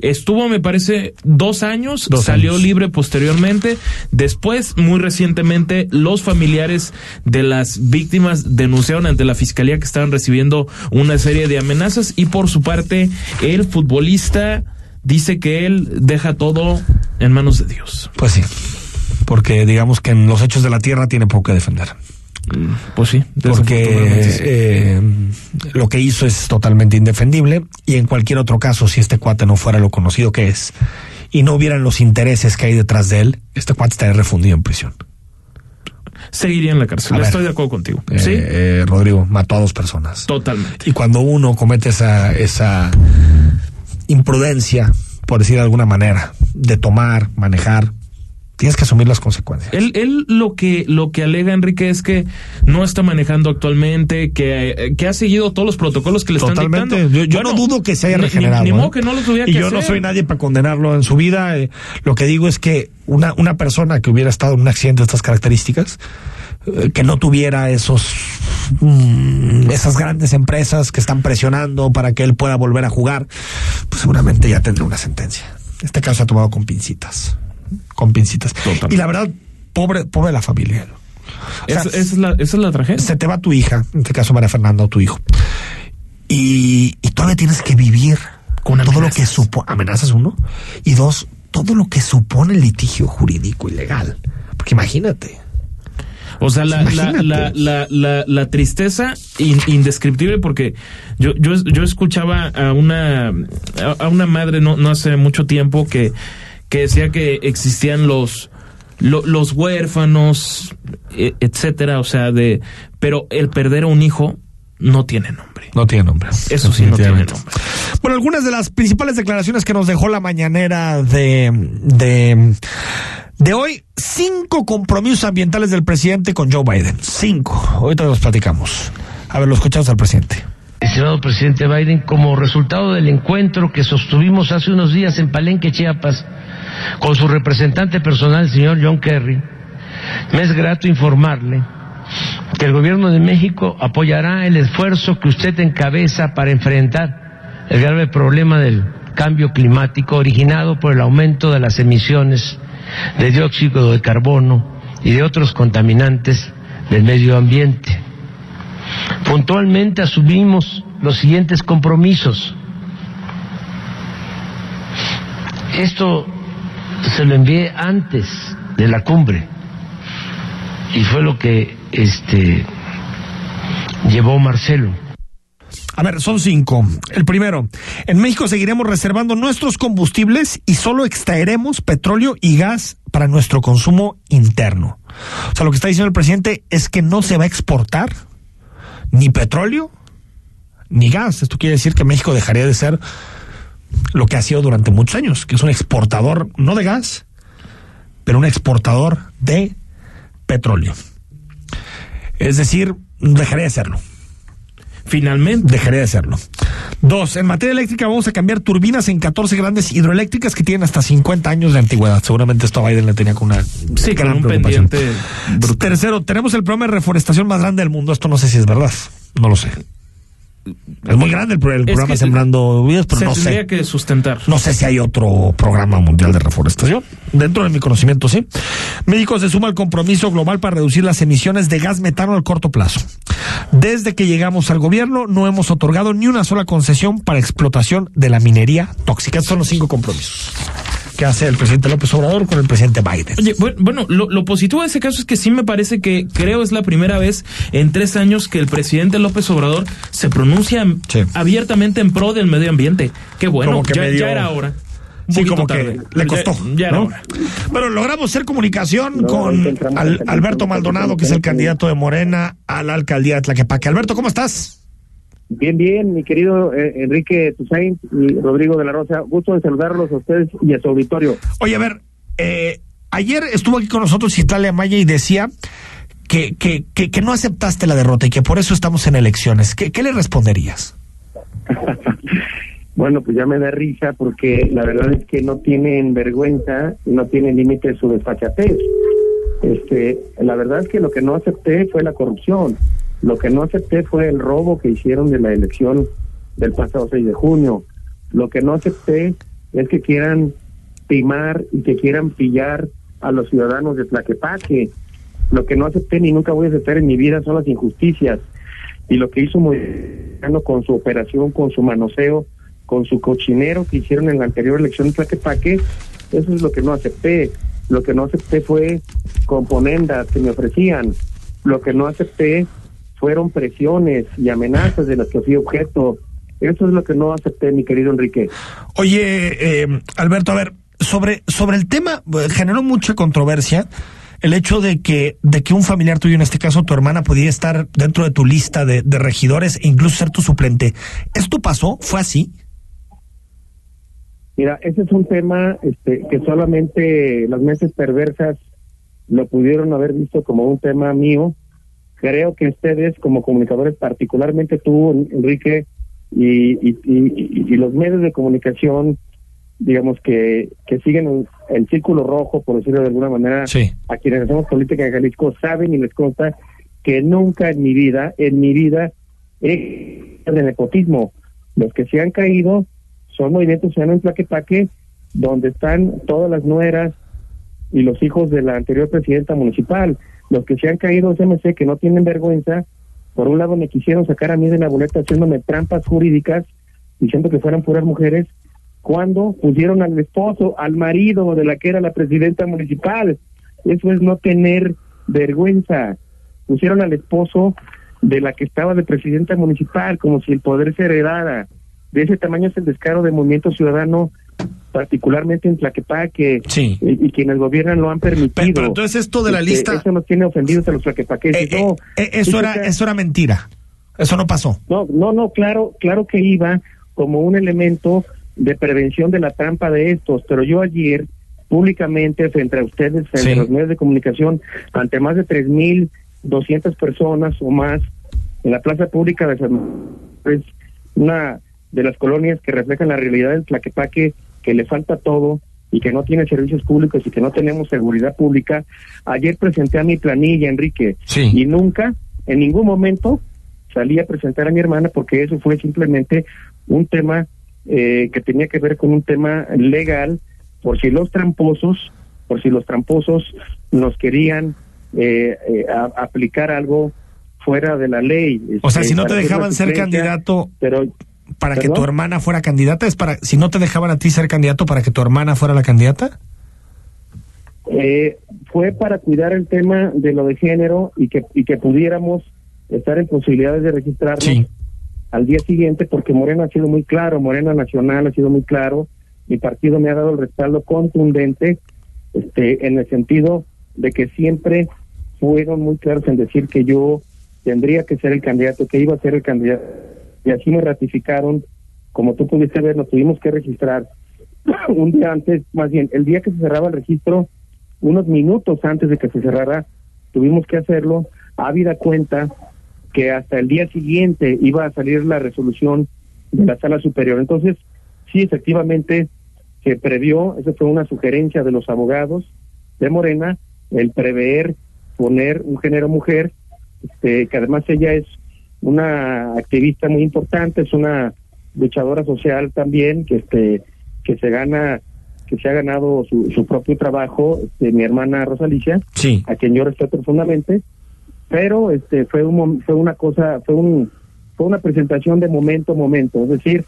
Estuvo, me parece, dos años, Dos salió años. libre posteriormente. Después, muy recientemente, los familiares de las víctimas denunciaron ante la fiscalía que estaban recibiendo una serie de amenazas y por su parte, el futbolista dice que él deja todo en manos de Dios. Pues sí, porque digamos que en los hechos de la tierra tiene poco que defender. Pues sí, porque eh, lo que hizo es totalmente indefendible y en cualquier otro caso, si este cuate no fuera lo conocido que es y no hubieran los intereses que hay detrás de él, este cuate estaría refundido en prisión. Seguiría en la cárcel. Ver. Estoy de acuerdo contigo. Eh, sí, eh, Rodrigo mató a dos personas. totalmente. Y cuando uno comete esa, esa imprudencia, por decir de alguna manera, de tomar, manejar, tienes que asumir las consecuencias. Él, él lo que lo que alega Enrique es que no está manejando actualmente, que, eh, que ha seguido todos los protocolos que le están Totalmente. dictando. Yo, yo Bueno, no dudo que se haya ni- ni- regenerado. Ni, ¿eh? modo que no lo tuviera y que yo no soy nadie para condenarlo en su vida. eh, lo que digo es que una, una persona que hubiera estado en un accidente de estas características, que no tuviera esos mm, esas grandes empresas que están presionando para que él pueda volver a jugar, pues seguramente ya tendrá una sentencia. Este caso se ha tomado con pincitas. Con pincitas. Y la verdad, pobre, pobre la familia. O sea, Esa- esa es la, esa es la tragedia. se te va tu hija, en este caso María Fernanda o tu hijo, y, y todavía tienes que vivir con todo lo que supone, amenazas uno, y dos, todo lo que supone el litigio jurídico y legal. Porque imagínate. O sea, la, la, la, la, tristeza in- indescriptible porque yo, yo, yo escuchaba a una, a una madre no, no hace mucho tiempo que, que decía que existían los, lo- los huérfanos, e- etcétera, o sea, de, pero el perder a un hijo no tiene nombre. No tiene nombre. Eso sí, no tiene nombre. Bueno, algunas de las principales declaraciones que nos dejó la mañanera de, de, de hoy, cinco compromisos ambientales del presidente con Joe Biden. Cinco. Ahorita los platicamos. A ver, lo escuchamos al presidente. Estimado presidente Biden, como resultado del encuentro que sostuvimos hace unos días en Palenque, Chiapas, con su representante personal, el señor John Kerry, me es grato informarle que el gobierno de México apoyará el esfuerzo que usted encabeza para enfrentar el grave problema del cambio climático originado por el aumento de las emisiones de dióxido de carbono y de otros contaminantes del medio ambiente. Puntualmente asumimos los siguientes compromisos. Esto se lo envié antes de la cumbre y fue lo que este llevó Marcelo. A ver, son cinco. El primero, en México seguiremos reservando nuestros combustibles y solo extraeremos petróleo y gas para nuestro consumo interno. O sea, lo que está diciendo el presidente es que no se va a exportar ni petróleo ni gas. Esto quiere decir que México dejaría de ser lo que ha sido durante muchos años, que es un exportador, no de gas, pero un exportador de petróleo. Es decir, dejaría de serlo. Finalmente. Dejaría de serlo. Dos, en materia eléctrica vamos a cambiar turbinas en 14 grandes hidroeléctricas que tienen hasta 50 años de antigüedad. Seguramente esto a Biden le tenía con una Sí, con un preocupación. pendiente Tercero, tenemos el programa de reforestación más grande del mundo. Esto no sé si es verdad. No lo sé. Es muy grande el, programa que Sembrando Vidas, pero se no tendría sé. que sustentar. No sé si hay otro programa mundial de reforestación. Dentro de mi conocimiento, sí. México se suma al compromiso global para reducir las emisiones de gas metano al corto plazo. Desde que llegamos al gobierno, no hemos otorgado ni una sola concesión para explotación de la minería tóxica. Estos son los cinco compromisos que hace el presidente López Obrador con el presidente Biden. Oye, bu- bueno, lo, lo positivo de ese caso es que sí me parece que creo es la primera vez en tres años que el presidente López Obrador se pronuncia abiertamente en pro del medio ambiente. Qué bueno, que ya, medio- ya era hora. Un Sí, como que tarde. le costó. Ya era ¿no? hora. Pero logramos hacer comunicación No, con Al- Alberto Maldonado, que es el candidato de Morena a la alcaldía de Tlaquepaque. Alberto, ¿cómo estás? Bien, bien, mi querido eh, Enrique Tusain y Rodrigo de la Rosa, gusto de saludarlos a ustedes y a su auditorio. Oye, a ver, eh, ayer estuvo aquí con nosotros Italia Maya y decía que, que, que, que no aceptaste la derrota y que por eso estamos en elecciones. ¿Qué, qué le responderías? Bueno, pues ya me da risa porque la verdad es que no tienen vergüenza, no tienen límite su desfachatez. Este, la verdad es que lo que no acepté fue la corrupción. Lo que no acepté fue el robo que hicieron de la elección del pasado 6 de junio. Lo que no acepté es que quieran timar y que quieran pillar a los ciudadanos de Tlaquepaque. Lo que no acepté ni nunca voy a aceptar en mi vida son las injusticias. Y lo que hizo Moyano con su operación, con su manoseo, con su cochinero que hicieron en la anterior elección de Tlaquepaque, eso es lo que no acepté. Lo que no acepté fue componendas que me ofrecían. Lo que no acepté fueron presiones y amenazas de las que fui objeto. Eso es lo que no acepté, mi querido Enrique. Oye, eh, Alberto, a ver, sobre, sobre el tema, eh, generó mucha controversia el hecho de que, de que un familiar tuyo, en este caso tu hermana, podía estar dentro de tu lista de, de regidores e incluso ser tu suplente. ¿Esto pasó? ¿Fue así? Mira, ese es un tema este, que solamente las mentes perversas lo pudieron haber visto como un tema mío. Creo que ustedes, como comunicadores, particularmente tú, Enrique, y, y, y, y los medios de comunicación, digamos que, que siguen el, el círculo rojo, por decirlo de alguna manera, a quienes hacemos política en Jalisco, saben y les consta que nunca en mi vida, en mi vida, he de nepotismo. Los que se han caído son movimientos ciudadanos en Tlaquepaque, donde están todas las nueras y los hijos de la anterior presidenta municipal. Los que se han caído es MC, que no tienen vergüenza. Por un lado me quisieron sacar a mí de la boleta haciéndome trampas jurídicas, diciendo que fueran puras mujeres, cuando pusieron al esposo, al marido de la que era la presidenta municipal. Eso es no tener vergüenza. Pusieron al esposo de la que estaba de presidenta municipal, como si el poder se heredara. De ese tamaño es el descaro del movimiento ciudadano, particularmente en Tlaquepaque, sí. y, y, quienes gobiernan lo han permitido. Pero, pero entonces esto de la Este, lista... Eso nos tiene ofendidos a los tlaquepaqueses. Eh, no, eh, eso, era, eso era mentira. Eso no pasó. No, no, no, claro, claro que iba como un elemento de prevención de la trampa de estos, pero yo ayer públicamente frente a ustedes, frente Sí. a los medios de comunicación, ante más de 3.200 personas o más en la plaza pública de San es una de las colonias que reflejan la realidad del Tlaquepaque, que le falta todo y que no tiene servicios públicos y que no tenemos seguridad pública. Ayer presenté a mi planilla, Enrique, y nunca, en ningún momento, salí a presentar a mi hermana porque eso fue simplemente un tema eh, que tenía que ver con un tema legal, por si los tramposos, por si los tramposos nos querían eh, eh, a- aplicar algo fuera de la ley. O sea, este, si no te dejaban ser candidato pero para que tu hermana fuera candidata, es para si no te dejaban a ti ser candidato para que tu hermana fuera la candidata. Eh, fue para cuidar el tema de lo de género y que, y que pudiéramos estar en posibilidades de registrarnos al día siguiente, porque Morena ha sido muy claro, Morena Nacional ha sido muy claro, mi partido me ha dado el respaldo contundente, este, en el sentido de que siempre fueron muy claros en decir que yo tendría que ser el candidato, que iba a ser el candidato, y así me ratificaron, como tú pudiste ver, nos tuvimos que registrar un día antes, más bien, el día que se cerraba el registro, unos minutos antes de que se cerrara, tuvimos que hacerlo, habida cuenta que hasta el día siguiente iba a salir la resolución de la sala superior. Entonces, sí, efectivamente, se previó, esa fue una sugerencia de los abogados de Morena, el prever poner un género mujer, este, que además ella es una activista muy importante, es una luchadora social también, que este, que se gana, que se ha ganado su, su propio trabajo, este, mi hermana Rosalicia, sí. a quien yo respeto profundamente, pero este fue un fue una cosa, fue un fue una presentación de momento a momento, es decir,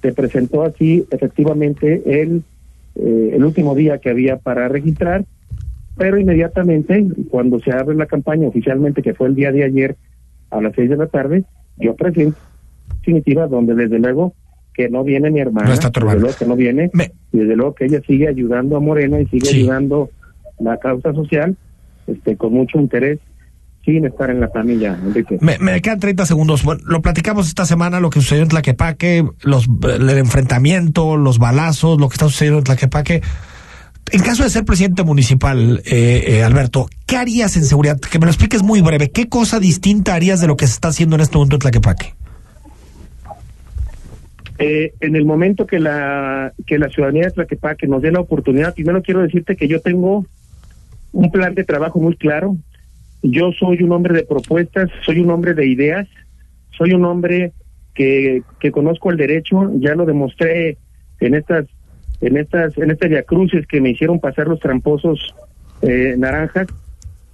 se presentó así efectivamente el eh, el último día que había para registrar, pero inmediatamente cuando se abre la campaña oficialmente, que fue el día de ayer a las seis de la tarde, yo presenté definitiva donde desde luego que no viene mi hermana. No está tu hermana. Desde luego que no viene. Y desde luego que ella sigue ayudando a Morena y sigue Sí. ayudando la causa social este con mucho interés sin estar en la familia, Enrique. Me, me quedan 30 segundos. Bueno, lo platicamos esta semana, lo que sucedió en Tlaquepaque, los, el enfrentamiento, los balazos, lo que está sucediendo en Tlaquepaque. En caso de ser presidente municipal, eh, eh, Alberto, ¿qué harías en seguridad? Que me lo expliques muy breve. ¿Qué cosa distinta harías de lo que se está haciendo en este momento en Tlaquepaque? Eh, en el momento que la que la ciudadanía de Tlaquepaque nos dé la oportunidad, primero quiero decirte que yo tengo un plan de trabajo muy claro. Yo soy un hombre de propuestas, soy un hombre de ideas, soy un hombre que, que conozco el derecho, ya lo demostré en estas en estas en este cruces que me hicieron pasar los tramposos eh, naranjas.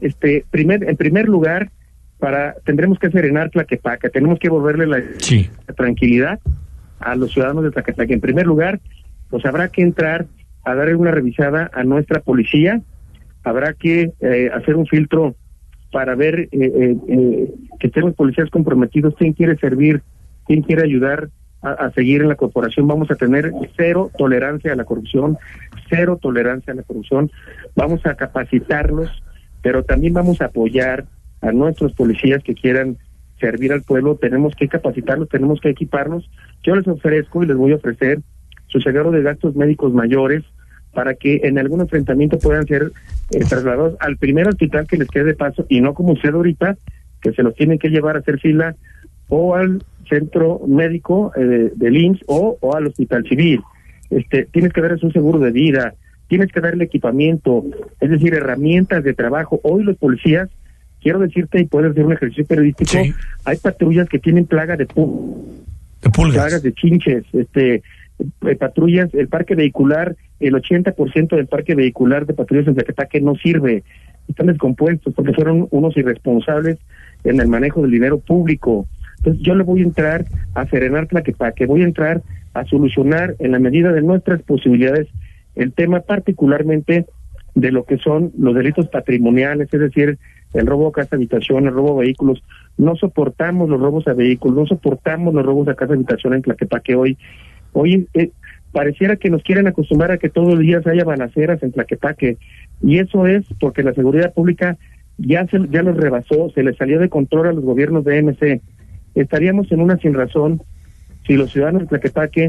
Este, primer en primer lugar, para tendremos que serenar Tlaquepaque, tenemos que volverle la la tranquilidad a los ciudadanos de Tlaquepaque. En primer lugar, pues habrá que entrar a darle una revisada a nuestra policía, habrá que eh, hacer un filtro para ver eh, eh, eh, que estén los policías comprometidos, quién quiere servir, quién quiere ayudar a, seguir en la corporación. Vamos a tener cero tolerancia a la corrupción, cero tolerancia a la corrupción. Vamos a capacitarlos, pero también vamos a apoyar a nuestros policías que quieran servir al pueblo. Tenemos que capacitarlos, tenemos que equiparnos. Yo les ofrezco y les voy a ofrecer su seguro de gastos médicos mayores para que en algún enfrentamiento puedan ser eh, trasladados al primer hospital que les quede de paso y no como usted ahorita, que se los tienen que llevar a hacer fila o al centro médico eh, del IMSS o, o al hospital civil. Este, tienes que darles un seguro de vida, tienes que darle equipamiento, es decir, herramientas de trabajo. Hoy los policías, quiero decirte, y puedes hacer un ejercicio periodístico, hay patrullas que tienen plaga de, pu- plagas de chinches, este, eh, patrullas, el parque vehicular, el 80% del parque vehicular de patrullas en Zacataque no sirve, están descompuestos porque fueron unos irresponsables en el manejo del dinero público. Entonces yo le voy a entrar a serenar Tlaquepaque, voy a entrar a solucionar en la medida de nuestras posibilidades el tema particularmente de lo que son los delitos patrimoniales, es decir, el robo a casa habitación, el robo a vehículos. No soportamos los robos a vehículos, no soportamos los robos a casa habitación en Tlaquepaque hoy. Hoy eh, pareciera que nos quieren acostumbrar a que todos los días haya balaceras en Tlaquepaque y eso es porque la seguridad pública ya se, ya los rebasó, se les salió de control a los gobiernos de MC. Estaríamos en una sin razón si los ciudadanos de Tlaquepaque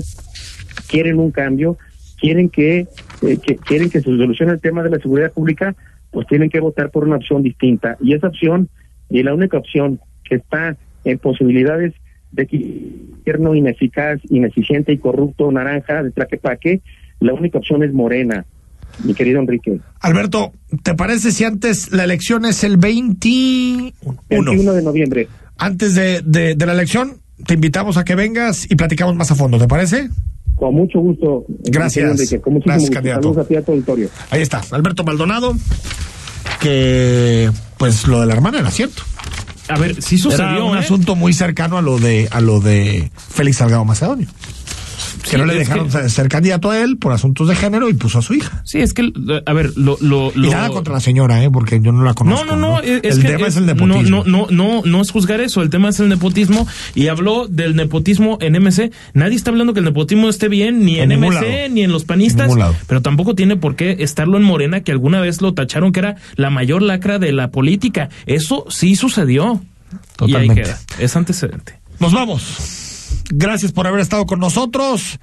quieren un cambio, quieren que, eh, que quieren que se solucione el tema de la seguridad pública, pues tienen que votar por una opción distinta. Y esa opción, y la única opción que está en posibilidades de que el gobierno ineficaz, ineficiente y corrupto naranja de Tlaquepaque, la única opción es Morena, mi querido Enrique. Alberto, ¿te parece si antes la elección es el 21? 21 de noviembre. Antes de, de, de la elección, te invitamos a que vengas y platicamos más a fondo, ¿te parece? Con mucho gusto. Gracias. Enrique, con muchísimo Gracias, gusto. candidato. Saludos a ti a tu auditorio. Ahí está, Alberto Maldonado, que pues lo de la hermana era cierto. A ver, sí Era sucedió, un ¿eh? asunto muy cercano a lo de a lo de Félix Salgado Macedonio. Que Sí, no le dejaron que- ser- candidato a él por asuntos de género y puso a su hija. Sí, es que, a ver, lo... lo, Y lo- nada contra la señora, ¿eh? porque yo no la conozco. No, no, no. es- es el que tema es, el nepotismo. No, no, no, no, no es juzgar eso. El tema es el nepotismo. Y habló del nepotismo en MC. Nadie está hablando que el nepotismo esté bien, ni en, En MC, lado. ni en los panistas. En. Pero tampoco tiene por qué estarlo en Morena, que alguna vez lo tacharon que era la mayor lacra de la política. Eso sí sucedió. Y ahí Totalmente. queda. Es antecedente. Nos vamos. Gracias por haber estado con nosotros.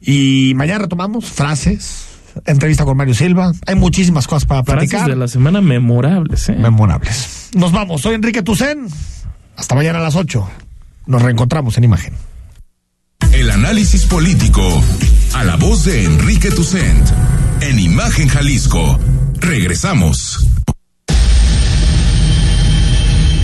Y mañana retomamos frases, entrevista con Mario Silva. Hay muchísimas cosas para Frases platicar. de la semana memorables, ¿eh? Memorables. Nos vamos. Soy Enrique Tucen. Hasta mañana a las 8. Nos reencontramos en imagen. El análisis político a la voz de Enrique Tucent en Imagen Jalisco. Regresamos.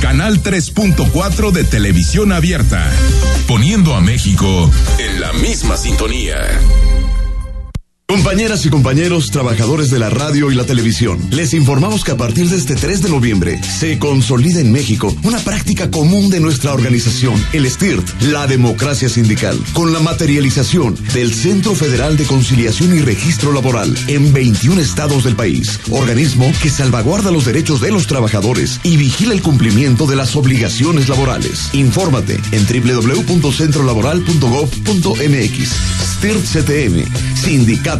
Canal 3.4 de televisión abierta, poniendo a México en la misma sintonía. Compañeras y compañeros trabajadores de la radio y la televisión, les informamos que a partir de este 3 de noviembre se consolida en México una práctica común de nuestra organización, el STIRT, la democracia sindical, con la materialización del Centro Federal de Conciliación y Registro Laboral en 21 estados del país, organismo que salvaguarda los derechos de los trabajadores y vigila el cumplimiento de las obligaciones laborales. Infórmate en www.centrolaboral.gov.mx. STIRT CTM, Sindicato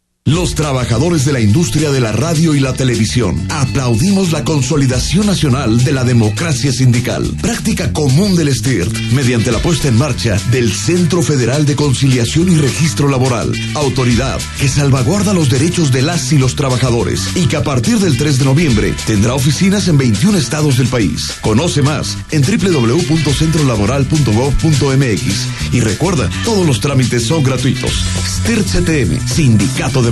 Los trabajadores de la industria de la radio y la televisión aplaudimos la consolidación nacional de la democracia sindical, práctica común del STIRT, mediante la puesta en marcha del Centro Federal de Conciliación y Registro Laboral, autoridad que salvaguarda los derechos de las y los trabajadores y que a partir del 3 de noviembre tendrá oficinas en 21 estados del país. Conoce más en www.centrolaboral.gov.mx y recuerda, todos los trámites son gratuitos. STIRT CTM, Sindicato de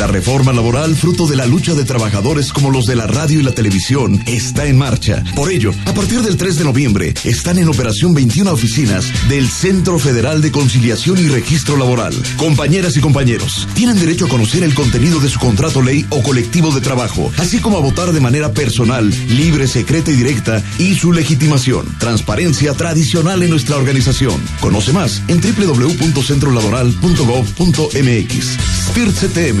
La reforma laboral, fruto de la lucha de trabajadores como los de la radio y la televisión, está en marcha. Por ello, a partir del 3 de noviembre, están en operación 21 oficinas del Centro Federal de Conciliación y Registro Laboral. Compañeras y compañeros, tienen derecho a conocer el contenido de su contrato ley o colectivo de trabajo, así como a votar de manera personal, libre, secreta y directa, y su legitimación. Transparencia tradicional en nuestra organización. Conoce más en www.centrolaboral.gov.mx. CTM,